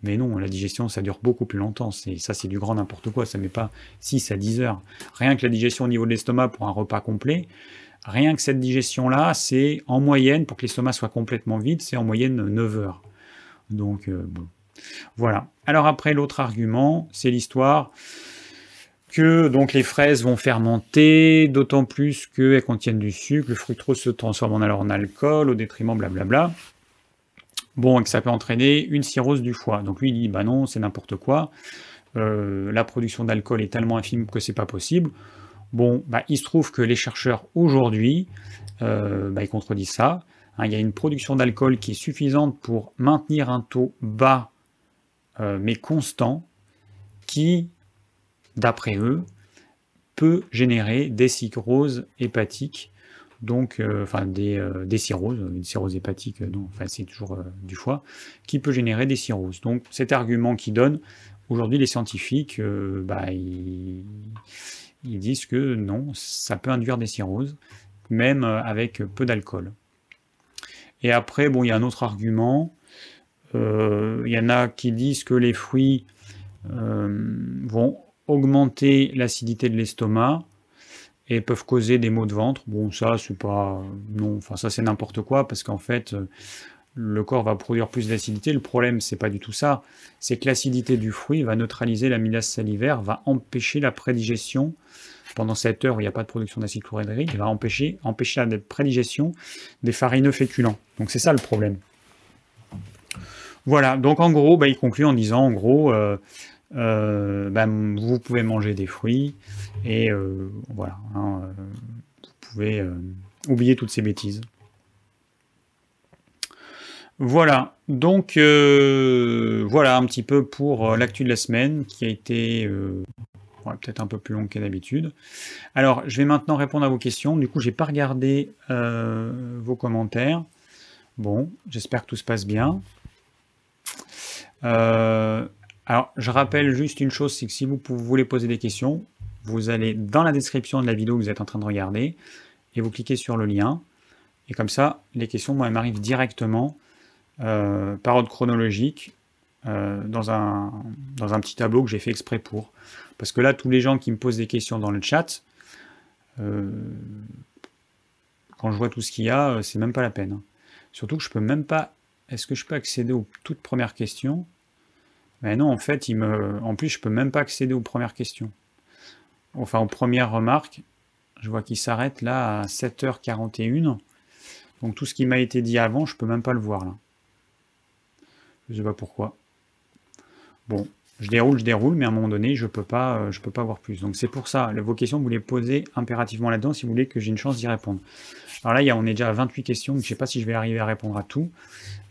mais non, la digestion, ça dure beaucoup plus longtemps. Ça, c'est du grand n'importe quoi. Ça met pas 6 à 10 heures. Rien que la digestion au niveau de l'estomac pour un repas complet, rien que cette digestion-là, c'est en moyenne, pour que l'estomac soit complètement vide, c'est en moyenne 9 heures. Donc, euh, bon. Voilà. Alors après, l'autre argument, c'est l'histoire que donc les fraises vont fermenter, d'autant plus qu'elles contiennent du sucre, le fructose se transforme alors en alcool au détriment blablabla. Bon, et que ça peut entraîner une cirrhose du foie. Donc lui, il dit, bah non, c'est n'importe quoi. Euh, la production d'alcool est tellement infime que c'est pas possible. Bon, bah, il se trouve que les chercheurs aujourd'hui, euh, bah, ils contredisent ça. Hein, il y a une production d'alcool qui est suffisante pour maintenir un taux bas euh, mais constant qui, d'après eux, peut générer des cirrhoses hépatiques, donc, euh, enfin des, des, cirrhoses, une cirrhose hépatique, non, enfin c'est toujours du foie, qui peut générer des cirrhoses. Donc cet argument qui donne, aujourd'hui les scientifiques, bah, ils, disent que non, ça peut induire des cirrhoses, même avec peu d'alcool. Et après, bon, il y a un autre argument. Euh, il y en a qui disent que les fruits euh, vont augmenter l'acidité de l'estomac et peuvent causer des maux de ventre. Bon, ça, c'est pas. Non, enfin, ça, c'est n'importe quoi parce qu'en fait, le corps va produire plus d'acidité. Le problème, c'est pas du tout ça. C'est que l'acidité du fruit va neutraliser l'amylase salivaire, va empêcher la prédigestion pendant cette heure où il n'y a pas de production d'acide chlorhydrique, va empêcher, empêcher la prédigestion des farineux féculents. Donc c'est ça le problème. Voilà, donc en gros, bah, il conclut en disant, en gros, euh, euh, bah, vous pouvez manger des fruits, et euh, voilà, hein, vous pouvez oublier toutes ces bêtises. Voilà, donc voilà un petit peu pour l'actu de la semaine qui a été peut-être un peu plus long que d'habitude. Alors, je vais maintenant répondre à vos questions. Du coup, je n'ai pas regardé euh, vos commentaires. Bon, j'espère que tout se passe bien. Euh, alors, je rappelle juste une chose, c'est que si vous voulez poser des questions, vous allez dans la description de la vidéo que vous êtes en train de regarder et vous cliquez sur le lien. Et comme ça, les questions m'arrivent directement euh, par ordre chronologique dans, un, dans un petit tableau que j'ai fait exprès pour. Parce que là, tous les gens qui me posent des questions dans le chat, euh, quand je vois tout ce qu'il y a, euh, c'est même pas la peine. Hein. Surtout que je peux même pas. Est-ce que je peux accéder aux toutes premières questions? Mais non, en fait, il me. En plus, je peux même pas accéder aux premières questions. Enfin, aux premières remarques. Je vois qu'il s'arrête là à 7h41. Donc tout ce qui m'a été dit avant, je peux même pas le voir là. Je sais pas pourquoi. Bon, je déroule, je déroule, mais à un moment donné, je peux euh, je peux pas voir plus. Donc c'est pour ça, vos questions, vous les posez impérativement là-dedans si vous voulez que j'ai une chance d'y répondre. Alors là, y a, on est déjà à 28 questions, je ne sais pas si je vais arriver à répondre à tout.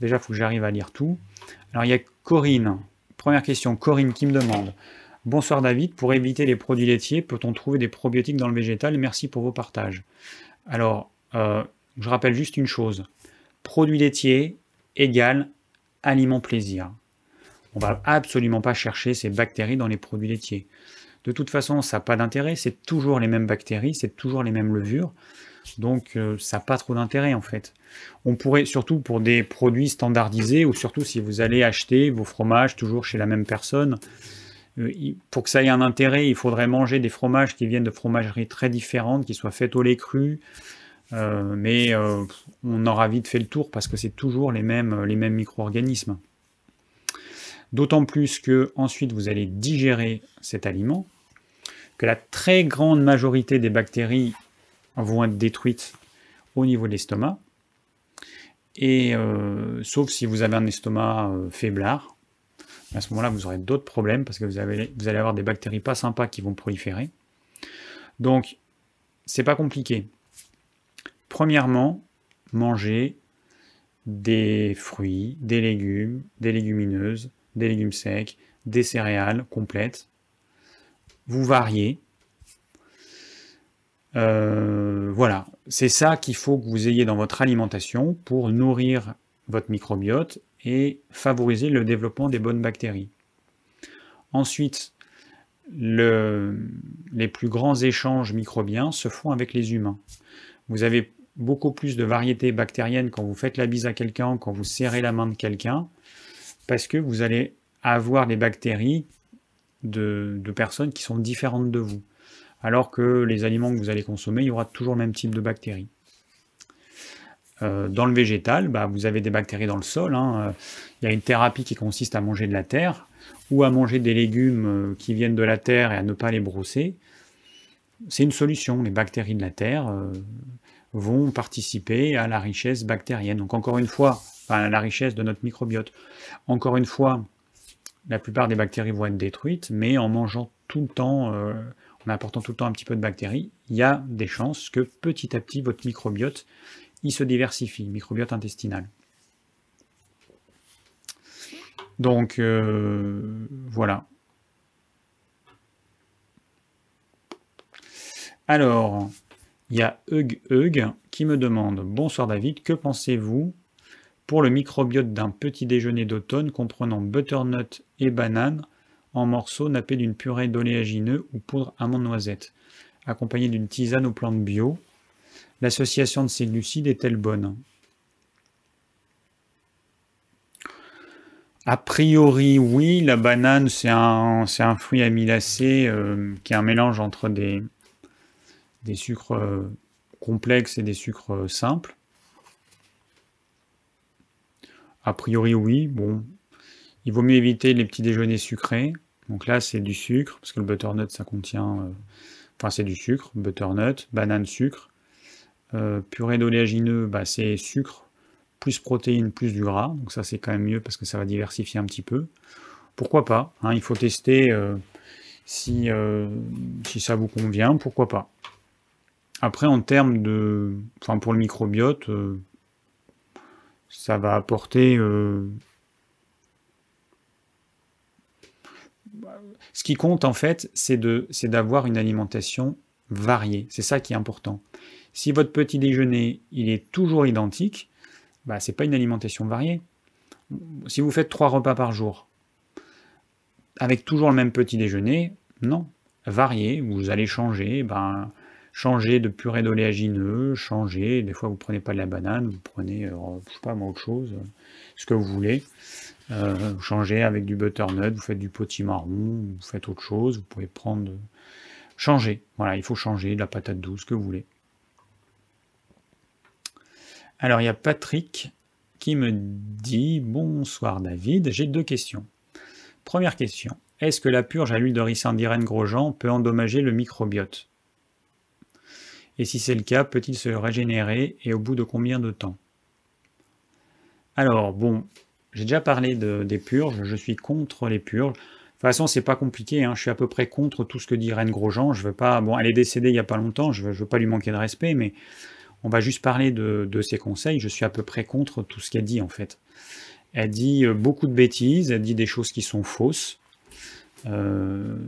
Déjà, il faut que j'arrive à lire tout. Alors il y a Corinne. Première question, Corinne qui me demande Bonsoir David, pour éviter les produits laitiers, peut-on trouver des probiotiques dans le végétal? Merci pour vos partages. Alors, euh, je rappelle juste une chose produits laitiers égale aliment plaisir. On va absolument pas chercher ces bactéries dans les produits laitiers. De toute façon, ça n'a pas d'intérêt, c'est toujours les mêmes bactéries, c'est toujours les mêmes levures, donc euh, ça n'a pas trop d'intérêt en fait. On pourrait, surtout pour des produits standardisés, ou surtout si vous allez acheter vos fromages toujours chez la même personne, euh, pour que ça ait un intérêt, il faudrait manger des fromages qui viennent de fromageries très différentes, qui soient faites au lait cru, euh, mais on aura vite fait le tour parce que c'est toujours les mêmes, les mêmes micro-organismes. D'autant plus que ensuite vous allez digérer cet aliment, que la très grande majorité des bactéries vont être détruites au niveau de l'estomac. Et euh, sauf si vous avez un estomac euh, faiblard, à ce moment-là, vous aurez d'autres problèmes parce que vous, avez, vous, allez avoir des bactéries pas sympas qui vont proliférer. Donc, c'est pas compliqué. Premièrement, manger des fruits, des légumes, des légumineuses, des légumes secs, des céréales complètes. Vous variez. Euh, voilà, c'est ça qu'il faut que vous ayez dans votre alimentation pour nourrir votre microbiote et favoriser le développement des bonnes bactéries. Ensuite, les plus grands échanges microbiens se font avec les humains. Vous avez beaucoup plus de variétés bactériennes quand vous faites la bise à quelqu'un, quand vous serrez la main de quelqu'un, parce que vous allez avoir des bactéries de, personnes qui sont différentes de vous. Alors que les aliments que vous allez consommer, il y aura toujours le même type de bactéries. Euh, dans le végétal, bah, vous avez des bactéries dans le sol. Hein. Il y a une thérapie qui consiste à manger de la terre ou à manger des légumes euh, qui viennent de la terre et à ne pas les brosser. C'est une solution. Les bactéries de la terre euh, vont participer à la richesse bactérienne. Donc encore une fois, la richesse de notre microbiote. Encore une fois, la plupart des bactéries vont être détruites, mais en mangeant tout le temps, en apportant tout le temps un petit peu de bactéries, il y a des chances que petit à petit votre microbiote il se diversifie, microbiote intestinal. Donc euh, voilà. Alors, il y a Hug Hug qui me demande Bonsoir David, que pensez-vous pour le microbiote d'un petit déjeuner d'automne comprenant butternut et banane en morceaux nappés d'une purée d'oléagineux ou poudre amande noisette, accompagné d'une tisane aux plantes bio L'association de ces glucides est-elle bonne? A priori, oui. La banane, c'est un, un, fruit amylacé euh, qui est un mélange entre des, des sucres euh, complexes et des sucres euh, simples. A priori, oui. Bon, il vaut mieux éviter les petits déjeuners sucrés. Donc là, c'est du sucre, parce que le butternut, ça contient... enfin, c'est du sucre, butternut, banane, sucre. purée d'oléagineux, bah, c'est sucre, plus protéines, plus du gras. Donc ça, c'est quand même mieux parce que ça va diversifier un petit peu. Pourquoi pas hein, Il faut tester euh, si, euh, si ça vous convient, pourquoi pas. Après, en termes de... Enfin, pour le microbiote, euh, ça va apporter... Ce qui compte, en fait, c'est d'avoir une alimentation variée. C'est ça qui est important. Si votre petit déjeuner, il est toujours identique, bah, ce n'est pas une alimentation variée. Si vous faites trois repas par jour, avec toujours le même petit déjeuner, non. Varié, vous allez changer, ben, changer de purée d'oléagineux, changer, des fois vous prenez pas de la banane, vous prenez, euh, je pas autre chose, ce que vous voulez. Euh, changez avec du butternut, vous faites du potimarron, vous faites autre chose, vous pouvez prendre... Changer, voilà, il faut changer, de la patate douce, ce que vous voulez. Alors il y a Patrick qui me dit Bonsoir David, j'ai deux questions. Première question Est-ce que la purge à l'huile de ricin d'Irène Grosjean peut endommager le microbiote? Et si c'est le cas, peut-il se régénérer et au bout de combien de temps? Alors, bon, j'ai déjà parlé des purges, je suis contre les purges. De toute façon, c'est pas compliqué, hein. je suis à peu près contre tout ce que dit Irène Grosjean. Je veux pas. Bon, elle est décédée il n'y a pas longtemps, je veux, veux pas lui manquer de respect, mais on va juste parler de, ses conseils. Je suis à peu près contre tout ce qu'elle dit en fait. Elle dit euh, beaucoup de bêtises, elle dit des choses qui sont fausses. Euh,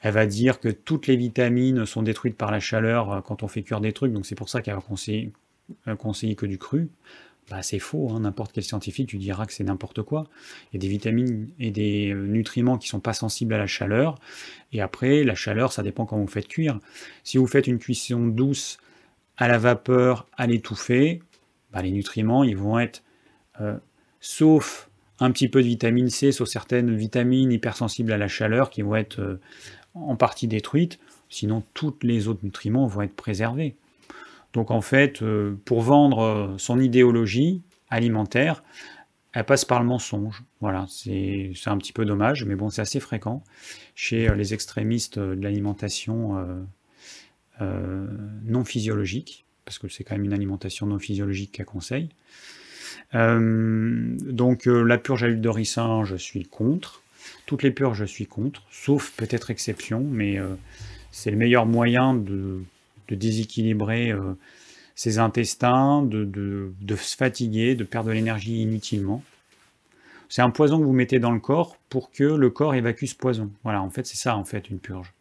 elle va dire que toutes les vitamines sont détruites par la chaleur euh, quand on fait cuire des trucs, donc c'est pour ça qu'elle va conseiller, que du cru. Bah, c'est faux, hein. n'importe quel scientifique, tu diras que c'est n'importe quoi. Il y a des vitamines et des nutriments qui ne sont pas sensibles à la chaleur. Et après, la chaleur, ça dépend quand vous faites cuire. Si vous faites une cuisson douce à la vapeur, à l'étouffer, bah, les nutriments, ils vont être, euh, sauf un petit peu de vitamine C, sauf certaines vitamines hypersensibles à la chaleur qui vont être euh, en partie détruites, sinon tous les autres nutriments vont être préservés. Donc en fait, euh, pour vendre son idéologie alimentaire, elle passe par le mensonge. Voilà, c'est un petit peu dommage, mais bon, c'est assez fréquent chez les extrémistes de l'alimentation euh, non physiologique, parce que c'est quand même une alimentation non physiologique qu'elle conseille. Euh, donc euh, la purge à l'huile de ricin, je suis contre. Toutes les purges, je suis contre, sauf peut-être exception, mais c'est le meilleur moyen de, déséquilibrer ses intestins, de, de, se fatiguer, de perdre de l'énergie inutilement. C'est un poison que vous mettez dans le corps pour que le corps évacue ce poison. Voilà, en fait, c'est ça, en fait, une purge.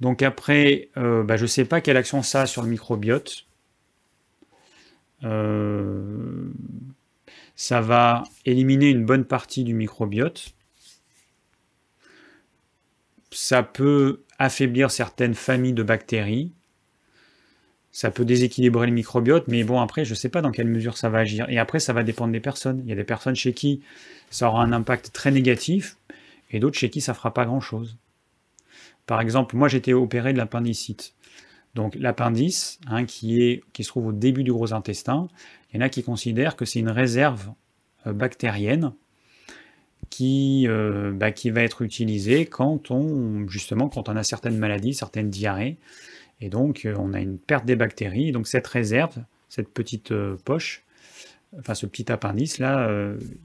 Donc après, euh, bah, je ne sais pas quelle action ça a sur le microbiote. Euh, ça va éliminer une bonne partie du microbiote. Ça peut affaiblir certaines familles de bactéries. Ça peut déséquilibrer le microbiote, mais bon, après, je ne sais pas dans quelle mesure ça va agir. Et après, ça va dépendre des personnes. Il y a des personnes chez qui ça aura un impact très négatif, et d'autres chez qui ça ne fera pas grand-chose. Par exemple, moi j'étais opéré de l'appendicite. Donc l'appendice, hein, qui, qui se trouve au début du gros intestin, il y en a qui considèrent que c'est une réserve euh, bactérienne qui, euh, bah, qui va être utilisée quand on, justement, quand on a certaines maladies, certaines diarrhées, et donc euh, on a une perte des bactéries. Donc cette réserve, cette petite poche, enfin ce petit appendice là,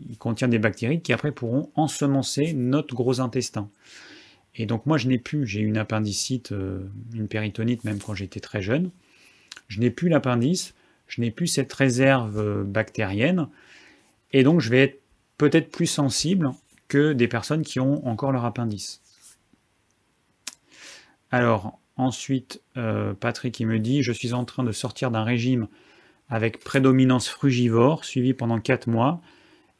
il contient des bactéries qui après pourront ensemencer notre gros intestin. Et donc moi, je n'ai plus, j'ai une appendicite, euh, une péritonite même quand j'étais très jeune. Je n'ai plus l'appendice, je n'ai plus cette réserve euh, bactérienne, et donc je vais être peut-être plus sensible que des personnes qui ont encore leur appendice. Alors, ensuite, euh, Patrick il me dit, je suis en train de sortir d'un régime avec prédominance frugivore, suivi pendant 4 mois.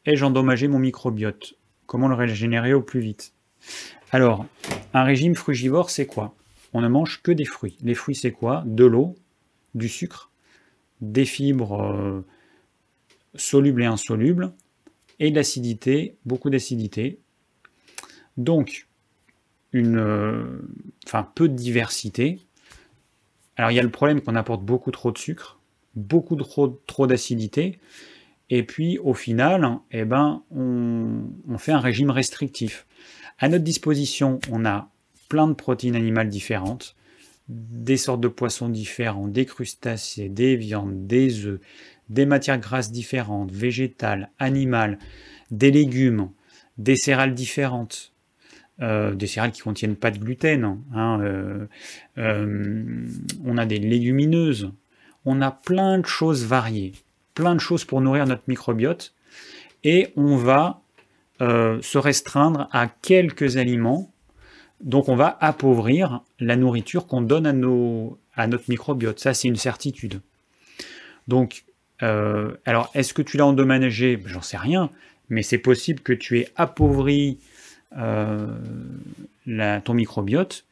Ai-je endommagé mon microbiote? Comment le régénérer au plus vite? Alors, un régime frugivore, c'est quoi? On ne mange que des fruits. Les fruits, c'est quoi? De l'eau, du sucre, des fibres euh, solubles et insolubles, et de l'acidité, beaucoup d'acidité. Donc, une, euh, enfin, peu de diversité. Alors, il y a le problème qu'on apporte beaucoup trop de sucre, beaucoup trop, trop d'acidité, et puis au final, eh ben, on, on, fait un régime restrictif. À notre disposition, on a plein de protéines animales différentes, des sortes de poissons différents, des crustacés, des viandes, des œufs, des matières grasses différentes, végétales, animales, des légumes, des céréales différentes, euh, des céréales qui contiennent pas de gluten. Hein, euh, euh, on a des légumineuses. On a plein de choses variées, plein de choses pour nourrir notre microbiote, et on va se restreindre à quelques aliments. Donc on va appauvrir la nourriture qu'on donne à, nos, notre microbiote. Ça, c'est une certitude. Donc euh, alors, est-ce que tu l'as endommagé? J'en sais rien, mais c'est possible que tu aies appauvri euh, ton microbiote.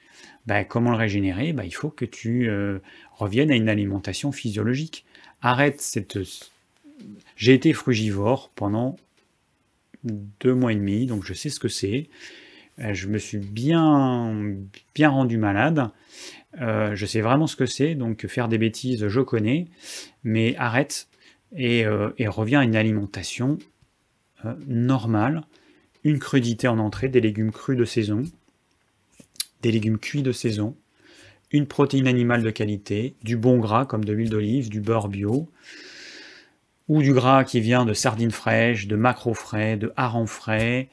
Bah, comment le régénérer? Bah, Il faut que tu euh, reviennes à une alimentation physiologique. Arrête cette. J'ai été frugivore pendant deux mois et demi, donc je sais ce que c'est. Je me suis bien, bien rendu malade. je sais vraiment ce que c'est, donc faire des bêtises, je connais. Mais arrête, euh, et, revient à une alimentation euh, normale, une crudité en entrée, des légumes crus de saison, des légumes cuits de saison, une protéine animale de qualité, du bon gras comme de l'huile d'olive, du beurre bio, ou du gras qui vient de sardines fraîches, de maquereaux frais, de harengs frais,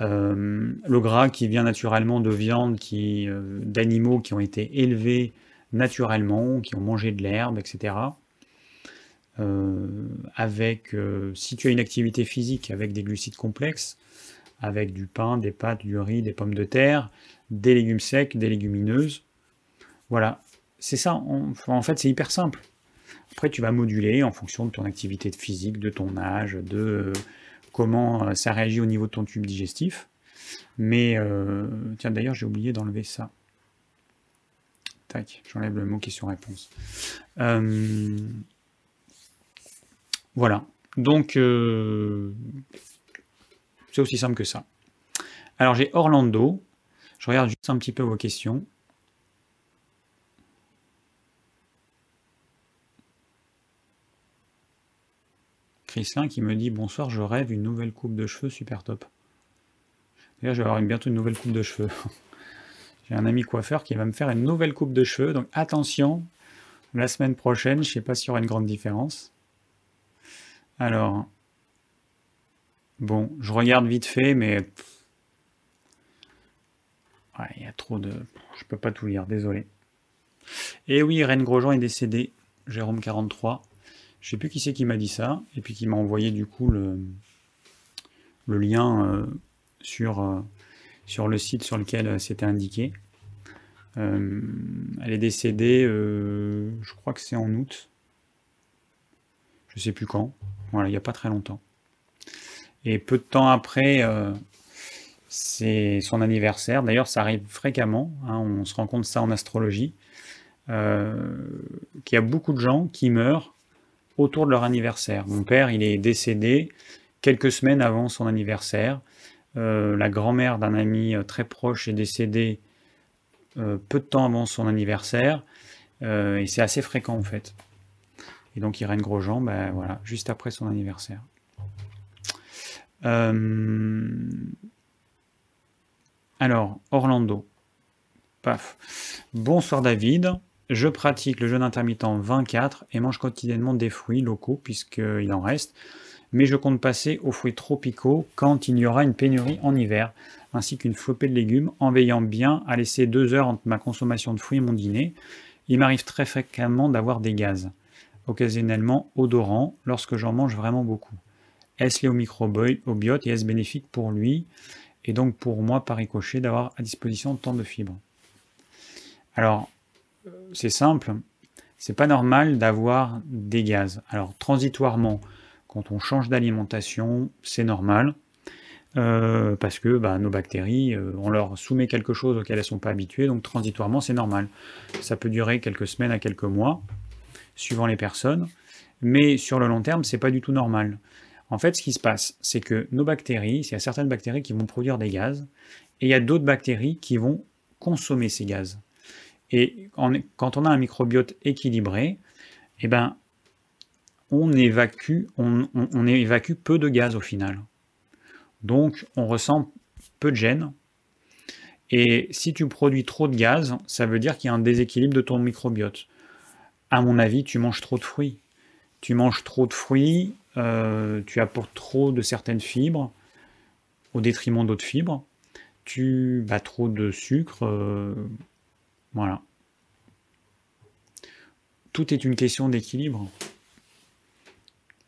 euh, le gras qui vient naturellement de viande qui, d'animaux qui ont été élevés naturellement, qui ont mangé de l'herbe, etc. Euh, avec, euh, si tu as une activité physique avec des glucides complexes, avec du pain, des pâtes, du riz, des pommes de terre, des légumes secs, des légumineuses. Voilà, c'est ça. En, fait, c'est hyper simple. Après, tu vas moduler en fonction de ton activité physique, de ton âge, de euh, comment ça réagit au niveau de ton tube digestif. Mais, tiens, d'ailleurs, j'ai oublié d'enlever ça. Tac, j'enlève le mot question-réponse. Voilà. Donc, euh, c'est aussi simple que ça. Alors, j'ai Orlando. Je regarde juste un petit peu vos questions. Qui me dit bonsoir, je rêve une nouvelle coupe de cheveux super top. D'ailleurs, je vais avoir bientôt une nouvelle coupe de cheveux. J'ai un ami coiffeur qui va me faire une nouvelle coupe de cheveux, donc attention, la semaine prochaine, je ne sais pas s'il y aura une grande différence. Alors, bon, je regarde vite fait, mais il y a trop de... Je peux pas tout lire, désolé. Et oui, Reine Grosjean est décédé, Jérôme 43. Je sais plus qui c'est qui m'a dit ça, et puis qui m'a envoyé du coup le, lien euh, sur, euh, sur le site sur lequel euh, c'était indiqué. elle est décédée, je crois que c'est en août. Je sais plus quand. Voilà, il n'y a pas très longtemps. Et peu de temps après, c'est son anniversaire. D'ailleurs, ça arrive fréquemment. Hein, on se rend compte ça en astrologie. Qu'il y a beaucoup de gens qui meurent autour de leur anniversaire. Mon père, il est décédé quelques semaines avant son anniversaire. Euh, la grand-mère d'un ami très proche est décédée peu de temps avant son anniversaire. et c'est assez fréquent en fait. Et donc Irène Grosjean, ben, voilà, juste après son anniversaire. Euh, alors, Orlando. Paf. Bonsoir David. Je pratique le jeûne intermittent 24 et mange quotidiennement des fruits locaux puisqu'il en reste. mais je compte passer aux fruits tropicaux quand il y aura une pénurie en hiver, ainsi qu'une flopée de légumes, en veillant bien à laisser deux heures entre ma consommation de fruits et mon dîner. Il m'arrive très fréquemment d'avoir des gaz, occasionnellement odorants, lorsque j'en mange vraiment beaucoup. Est-ce lié au microbiote et est-ce bénéfique pour lui et donc pour moi par ricochet d'avoir à disposition tant de fibres? Alors, c'est simple, c'est pas normal d'avoir des gaz. Alors transitoirement, quand on change d'alimentation, c'est normal. Euh, parce que bah, nos bactéries, euh, on leur soumet quelque chose auquel elles ne sont pas habituées, donc transitoirement c'est normal. Ça peut durer quelques semaines à quelques mois, suivant les personnes, mais sur le long terme, c'est pas du tout normal. En fait, ce qui se passe, c'est que nos bactéries, il y a certaines bactéries qui vont produire des gaz, et il y a d'autres bactéries qui vont consommer ces gaz. Et quand on a un microbiote équilibré, eh ben, on évacue, peu de gaz au final. Donc on ressent peu de gêne. Et si tu produis trop de gaz, ça veut dire qu'il y a un déséquilibre de ton microbiote. À mon avis, tu manges trop de fruits. Tu manges trop de fruits, euh, tu apportes trop de certaines fibres au détriment d'autres fibres. Tu bats trop de sucre. Euh, voilà. Tout est une question d'équilibre.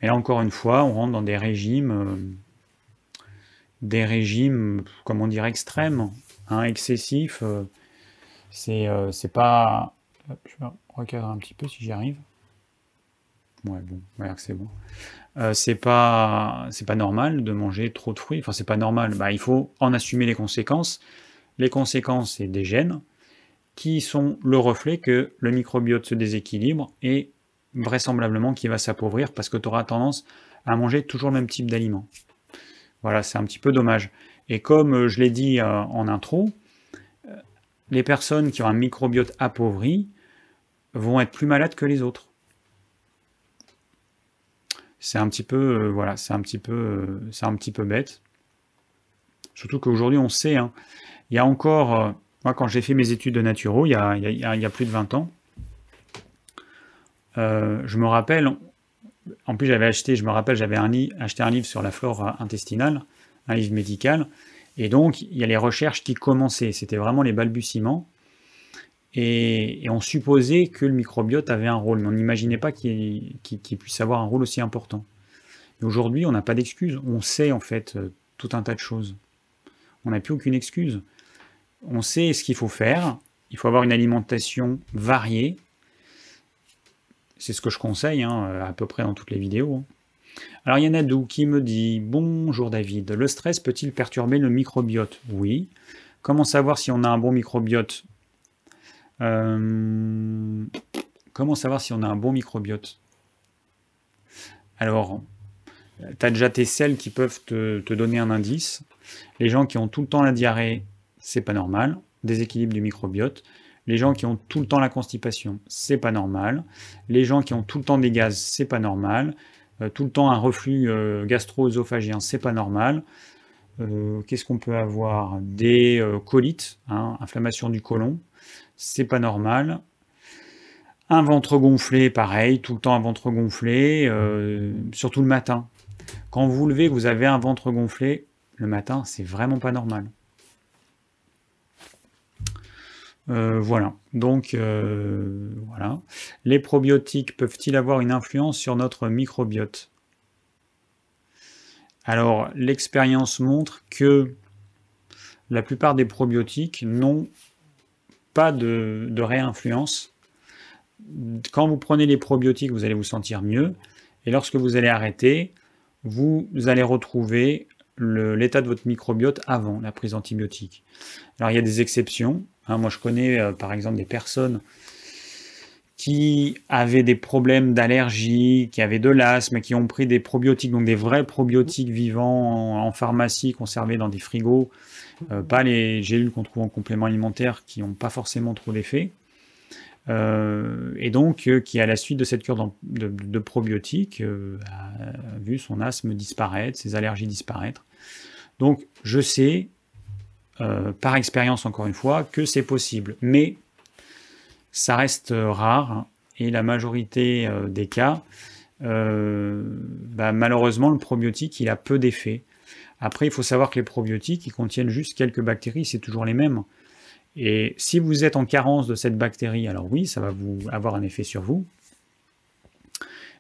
Et là encore une fois, on rentre dans des régimes, euh, des régimes, comment dire, extrêmes, hein, excessifs. Euh, euh, c'est pas. je vais recadrer un petit peu si j'y arrive. Ouais, bon, voilà que c'est bon. c'est pas, c'est pas normal de manger trop de fruits. Enfin, c'est pas normal. Bah, il faut en assumer les conséquences. Les conséquences, c'est des gènes qui sont le reflet que le microbiote se déséquilibre et vraisemblablement qui va s'appauvrir parce que tu auras tendance à manger toujours le même type d'aliments. Voilà, c'est un petit peu dommage. Et comme euh, je l'ai dit euh, en intro, euh, les personnes qui ont un microbiote appauvri vont être plus malades que les autres. C'est un petit peu, voilà, c'est un petit peu, c'est un petit peu bête. Surtout qu'aujourd'hui, on sait, hein, il y a encore moi, quand j'ai fait mes études de naturo, il y a, plus de 20 ans, euh, je me rappelle, en plus j'avais acheté, je me rappelle, j'avais acheté un livre sur la flore intestinale, un livre médical, et donc il y a les recherches qui commençaient, c'était vraiment les balbutiements, et, on supposait que le microbiote avait un rôle, mais on n'imaginait pas qu'il puisse avoir un rôle aussi important. Aujourd'hui, on n'a pas d'excuse, on sait en fait euh, tout un tas de choses. On n'a plus aucune excuse on sait ce qu'il faut faire. Il faut avoir une alimentation variée. C'est ce que je conseille hein, à peu près dans toutes les vidéos. Hein. Alors il y en a d'où qui me dit Bonjour David, le stress peut-il perturber le microbiote? Oui. Comment savoir si on a un bon microbiote? Euh, Comment savoir si on a un bon microbiote? Alors, tu as déjà tes selles qui peuvent te donner un indice. Les gens qui ont tout le temps la diarrhée, c'est pas normal. Déséquilibre du microbiote. Les gens qui ont tout le temps la constipation, c'est pas normal. Les gens qui ont tout le temps des gaz, c'est pas normal. Euh, tout le temps un reflux euh, gastro-œsophagien, c'est pas normal. Euh, qu'est-ce qu'on peut avoir? Des colites, hein, inflammation du côlon, c'est pas normal. Un ventre gonflé, pareil, tout le temps un ventre gonflé, surtout le matin. Quand vous vous levez, vous avez un ventre gonflé, le matin, c'est vraiment pas normal. Euh, voilà. Donc, euh, voilà. Les probiotiques peuvent-ils avoir une influence sur notre microbiote? Alors, l'expérience montre que la plupart des probiotiques n'ont pas de, de réinfluence. Quand vous prenez les probiotiques, vous allez vous sentir mieux. Et lorsque vous allez arrêter, vous allez retrouver l'état de votre microbiote avant la prise d'antibiotiques. Alors il y a des exceptions. Hein. moi je connais euh, par exemple des personnes qui avaient des problèmes d'allergie, qui avaient de l'asthme, qui ont pris des probiotiques, donc des vrais probiotiques vivants en, pharmacie, conservés dans des frigos, euh, pas les gélules qu'on trouve en complément alimentaire qui n'ont pas forcément trop d'effet. Euh, et donc qui à la suite de cette cure de, probiotiques a vu son asthme disparaître, ses allergies disparaître. Donc je sais, euh, par expérience encore une fois, que c'est possible. Mais ça reste rare et la majorité euh, des cas, bah, malheureusement, le probiotique, il a peu d'effet. Après, il faut savoir que les probiotiques, ils contiennent juste quelques bactéries, c'est toujours les mêmes. Et si vous êtes en carence de cette bactérie, alors oui, ça va vous avoir un effet sur vous.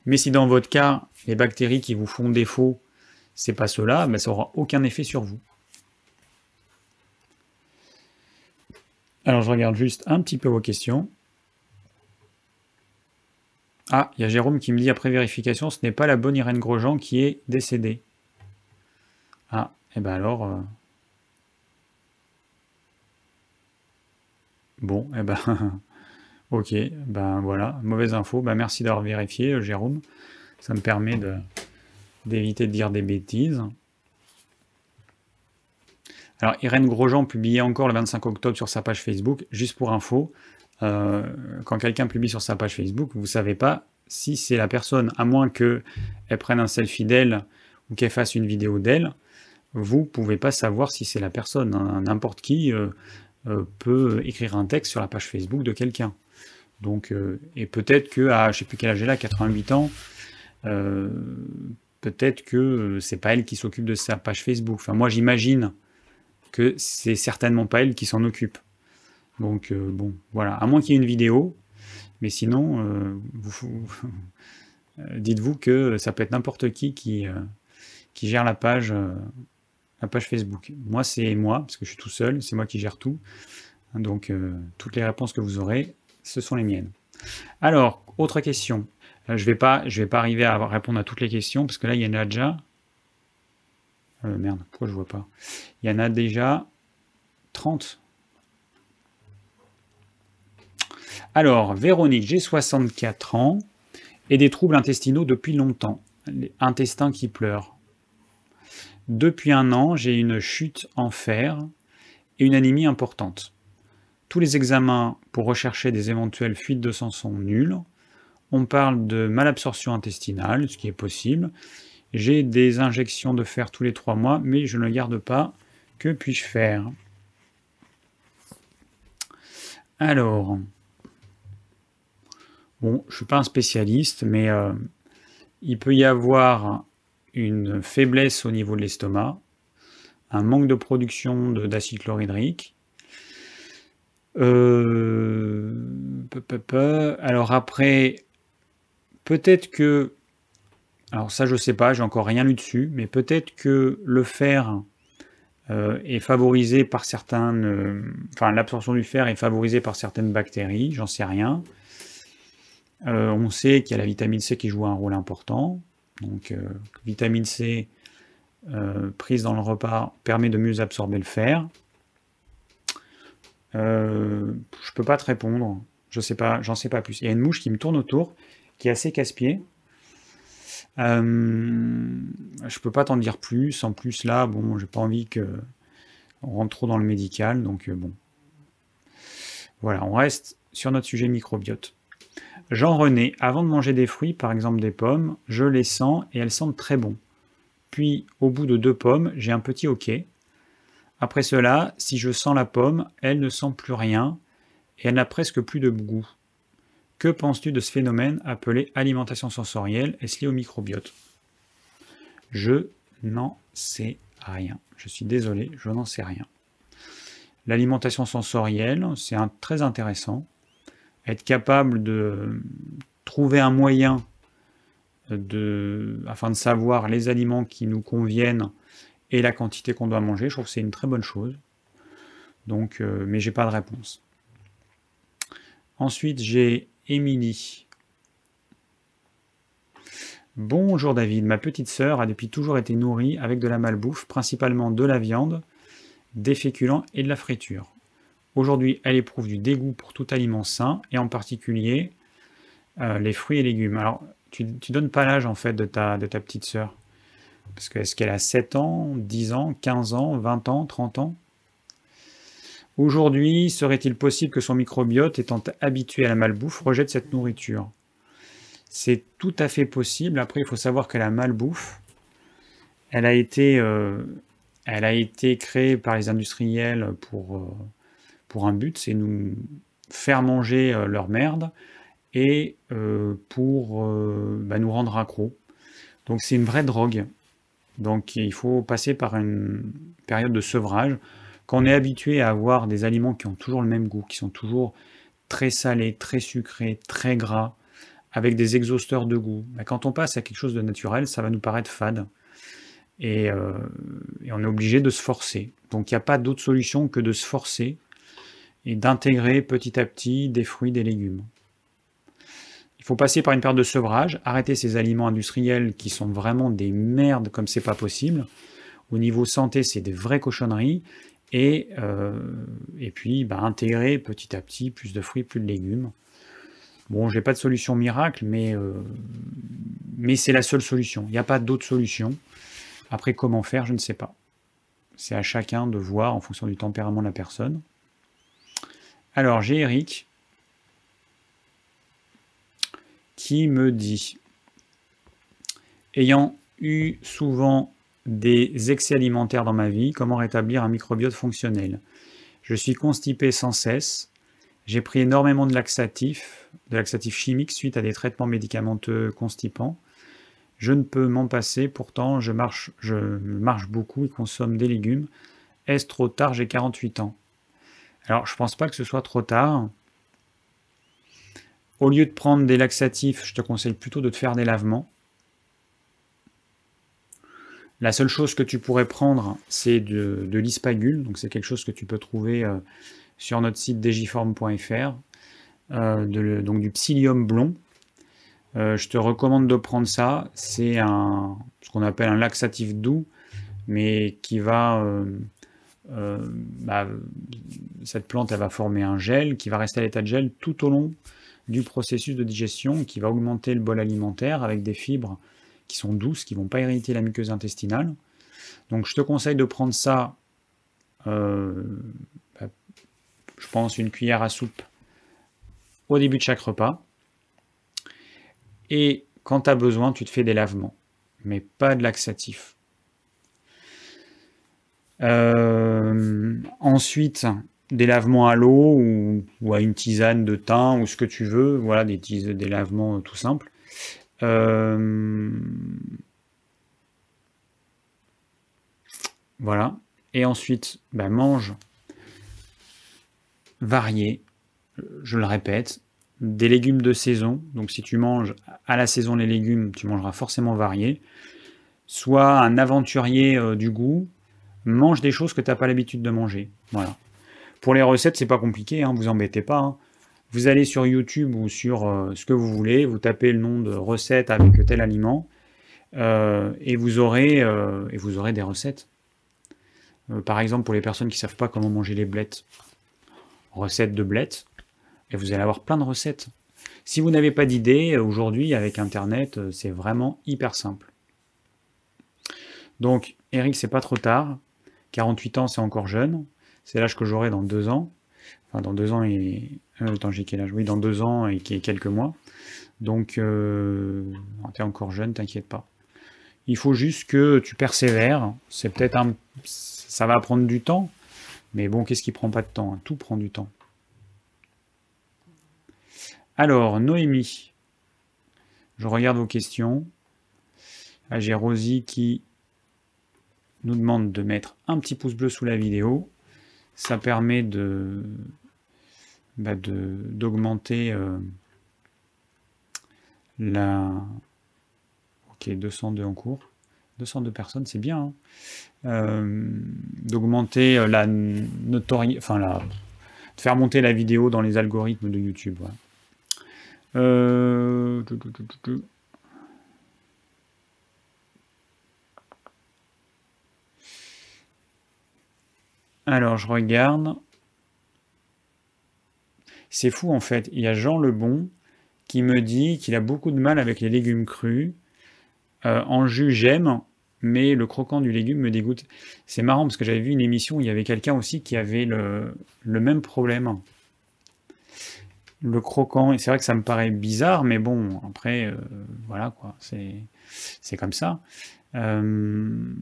Mais si dans votre cas, les bactéries qui vous font défaut, c'est pas cela, ben ça aura aucun effet sur vous. Alors je regarde juste un petit peu vos questions. Ah, il y a Jérôme qui me dit après vérification, ce n'est pas la bonne Irène Grosjean qui est décédée. Ah, et eh ben alors. Euh, bon, et eh ben. ok, ben voilà, mauvaise info. Ben merci d'avoir vérifié, euh, Jérôme. Ça me permet d'éviter de dire des bêtises. Alors, Irène Grosjean publiait encore le 25 octobre sur sa page Facebook, juste pour info. Euh, quand quelqu'un publie sur sa page Facebook, vous ne savez pas si c'est la personne, à moins qu'elle prenne un selfie d'elle ou qu'elle fasse une vidéo d'elle, vous ne pouvez pas savoir si c'est la personne. N'importe qui euh, euh, peut écrire un texte sur la page Facebook de quelqu'un. Donc, et peut-être que, à je sais plus quel âge elle a, 88 ans, peut-être que c'est pas elle qui s'occupe de sa page Facebook. Enfin, moi j'imagine que c'est certainement pas elle qui s'en occupe. Donc euh, bon, voilà, à moins qu'il y ait une vidéo, mais sinon, euh, euh, dites-vous que ça peut être n'importe qui qui, qui gère la page Facebook. Moi, c'est moi, parce que je suis tout seul, c'est moi qui gère tout. Donc toutes les réponses que vous aurez, ce sont les miennes. Alors, autre question. Je ne vais, pas, arriver à répondre à toutes les questions, parce que là, il y en a déjà euh, merde, pourquoi je vois pas? Il y en a déjà 30. Alors, Véronique, j'ai 64 ans et des troubles intestinaux depuis longtemps. Les intestins qui pleurent. Depuis un an, j'ai une chute en fer et une anémie importante. Tous les examens pour rechercher des éventuelles fuites de sang sont nuls. On parle de malabsorption intestinale, ce qui est possible, j'ai des injections de fer tous les trois mois, mais je ne garde pas. Que puis-je faire? Alors, bon, je ne suis pas un spécialiste, mais euh, il peut y avoir une faiblesse au niveau de l'estomac, un manque de production d'acide chlorhydrique. Euh, alors après, peut-être que alors ça, je sais pas, j'ai encore rien lu dessus, mais peut-être que le fer euh, est favorisé par certaines, euh, enfin l'absorption du fer est favorisée par certaines bactéries, j'en sais rien. Euh, on sait qu'il y a la vitamine C qui joue un rôle important. Donc vitamine C prise dans le repas permet de mieux absorber le fer. je peux pas te répondre, je sais pas, j'en sais pas plus. Il y a une mouche qui me tourne autour, qui est assez casse-pied. Euh, je peux pas t'en dire plus. En plus, là, bon, j'ai pas envie que on rentre trop dans le médical, donc euh, bon. Voilà, on reste sur notre sujet microbiote. Jean-René, avant de manger des fruits, par exemple des pommes, je les sens et elles sentent très bon. Puis, au bout de deux pommes, j'ai un petit hoquet. Après cela, si je sens la pomme, elle ne sent plus rien et elle n'a presque plus de goût. Que penses-tu de ce phénomène appelé alimentation sensorielle Est-ce lié au microbiote? Je n'en sais rien. Je suis désolé, je n'en sais rien. L'alimentation sensorielle, c'est très intéressant. Être capable de trouver un moyen afin de savoir les aliments qui nous conviennent et la quantité qu'on doit manger, je trouve que c'est une très bonne chose. Donc, euh, mais j'ai pas de réponse. Ensuite, j'ai Émilie. Bonjour David, ma petite sœur a depuis toujours été nourrie avec de la malbouffe, principalement de la viande, des féculents et de la friture. Aujourd'hui, elle éprouve du dégoût pour tout aliment sain, et en particulier euh, les fruits et légumes. Alors, tu, tu donnes pas l'âge en fait de ta, de ta petite sœur Parce que est-ce qu'elle a 7 ans, 10 ans, 15 ans, 20 ans, 30 ans? Aujourd'hui, serait-il possible que son microbiote, étant habitué à la malbouffe, rejette cette nourriture? C'est tout à fait possible. Après, il faut savoir que la malbouffe, elle a été, euh, elle a été créée par les industriels pour, euh, pour un but, c'est nous faire manger euh, leur merde et pour bah, nous rendre accro. Donc c'est une vraie drogue. Donc il faut passer par une période de sevrage. Quand on est habitué à avoir des aliments qui ont toujours le même goût, qui sont toujours très salés, très sucrés, très gras, avec des exhausteurs de goût, bah, quand on passe à quelque chose de naturel, ça va nous paraître fade. Et, euh, on est obligé de se forcer. Donc il n'y a pas d'autre solution que de se forcer et d'intégrer petit à petit des fruits, des légumes. Il faut passer par une période de sevrage, arrêter ces aliments industriels qui sont vraiment des merdes comme c'est pas possible. Au niveau santé, c'est des vraies cochonneries. Et, euh, et puis bah, intégrer petit à petit plus de fruits, plus de légumes. Bon, j'ai pas de solution miracle, mais, euh, mais c'est la seule solution. Il n'y a pas d'autre solution. Après, comment faire, je ne sais pas. C'est à chacun de voir en fonction du tempérament de la personne. Alors, j'ai Eric qui me dit Ayant eu souvent des excès alimentaires dans ma vie, comment rétablir un microbiote fonctionnel Je suis constipé sans cesse, j'ai pris énormément de laxatifs, de laxatifs chimiques suite à des traitements médicamenteux constipants. Je ne peux m'en passer, pourtant je marche, je marche beaucoup et consomme des légumes. Est-ce trop tard? J'ai 48 ans. Alors je ne pense pas que ce soit trop tard. Au lieu de prendre des laxatifs, je te conseille plutôt de te faire des lavements. La seule chose que tu pourrais prendre, c'est de, l'ispagule. Donc c'est quelque chose que tu peux trouver euh, sur notre site digiform.fr. Euh, donc du psyllium blond. Euh, je te recommande de prendre ça. C'est ce qu'on appelle un laxatif doux, mais qui va... Bah, cette plante, va former un gel qui va rester à l'état de gel tout au long du processus de digestion, qui va augmenter le bol alimentaire avec des fibres qui sont douces, qui ne vont pas irriter la muqueuse intestinale. Donc je te conseille de prendre ça, euh, bah, je pense une cuillère à soupe au début de chaque repas. Et quand tu as besoin, tu te fais des lavements, mais pas de laxatif. Euh, ensuite, des lavements à l'eau ou, à une tisane de thym ou ce que tu veux, voilà, des, des lavements tout simples. Euh, voilà. Et ensuite, ben, mange varié, je le répète, des légumes de saison. Donc si tu manges à la saison les légumes, tu mangeras forcément varié. Soit un aventurier euh, du goût, mange des choses que tu n'as pas l'habitude de manger. Voilà. Pour les recettes, c'est pas compliqué, hein, vous embêtez pas. Hein. Vous allez sur YouTube ou sur euh, ce que vous voulez, vous tapez le nom de recette avec tel aliment, euh, et, vous aurez, euh, et vous aurez des recettes. par exemple, pour les personnes qui ne savent pas comment manger les blettes, recette de blettes, et vous allez avoir plein de recettes. Si vous n'avez pas d'idée, aujourd'hui, avec Internet, c'est vraiment hyper simple. Donc, Eric, c'est pas trop tard. 48 ans, c'est encore jeune. C'est l'âge que j'aurai dans deux ans. Enfin, dans deux ans et. Euh, attends, j'ai quel âge? Oui, dans deux ans et quelques mois. Donc, euh, tu es encore jeune, t'inquiète pas. Il faut juste que tu persévères. C'est peut-être un. Ça va prendre du temps. Mais bon, qu'est-ce qui prend pas de temps? Tout prend du temps. Alors, Noémie. Je regarde vos questions. Ah, j'ai Rosie qui nous demande de mettre un petit pouce bleu sous la vidéo ça permet de bah, d'augmenter euh, la ok 202 en cours 202 personnes c'est bien hein. euh, d'augmenter euh, la notoriété enfin la de faire monter la vidéo dans les algorithmes de YouTube Alors, je regarde. C'est fou en fait. Il y a Jean Lebon qui me dit qu'il a beaucoup de mal avec les légumes crus. Euh, en jus, j'aime, mais le croquant du légume me dégoûte. C'est marrant parce que j'avais vu une émission où il y avait quelqu'un aussi qui avait le, même problème. Le croquant, c'est vrai que ça me paraît bizarre, mais bon, après, euh, voilà quoi, c'est comme ça. Euh,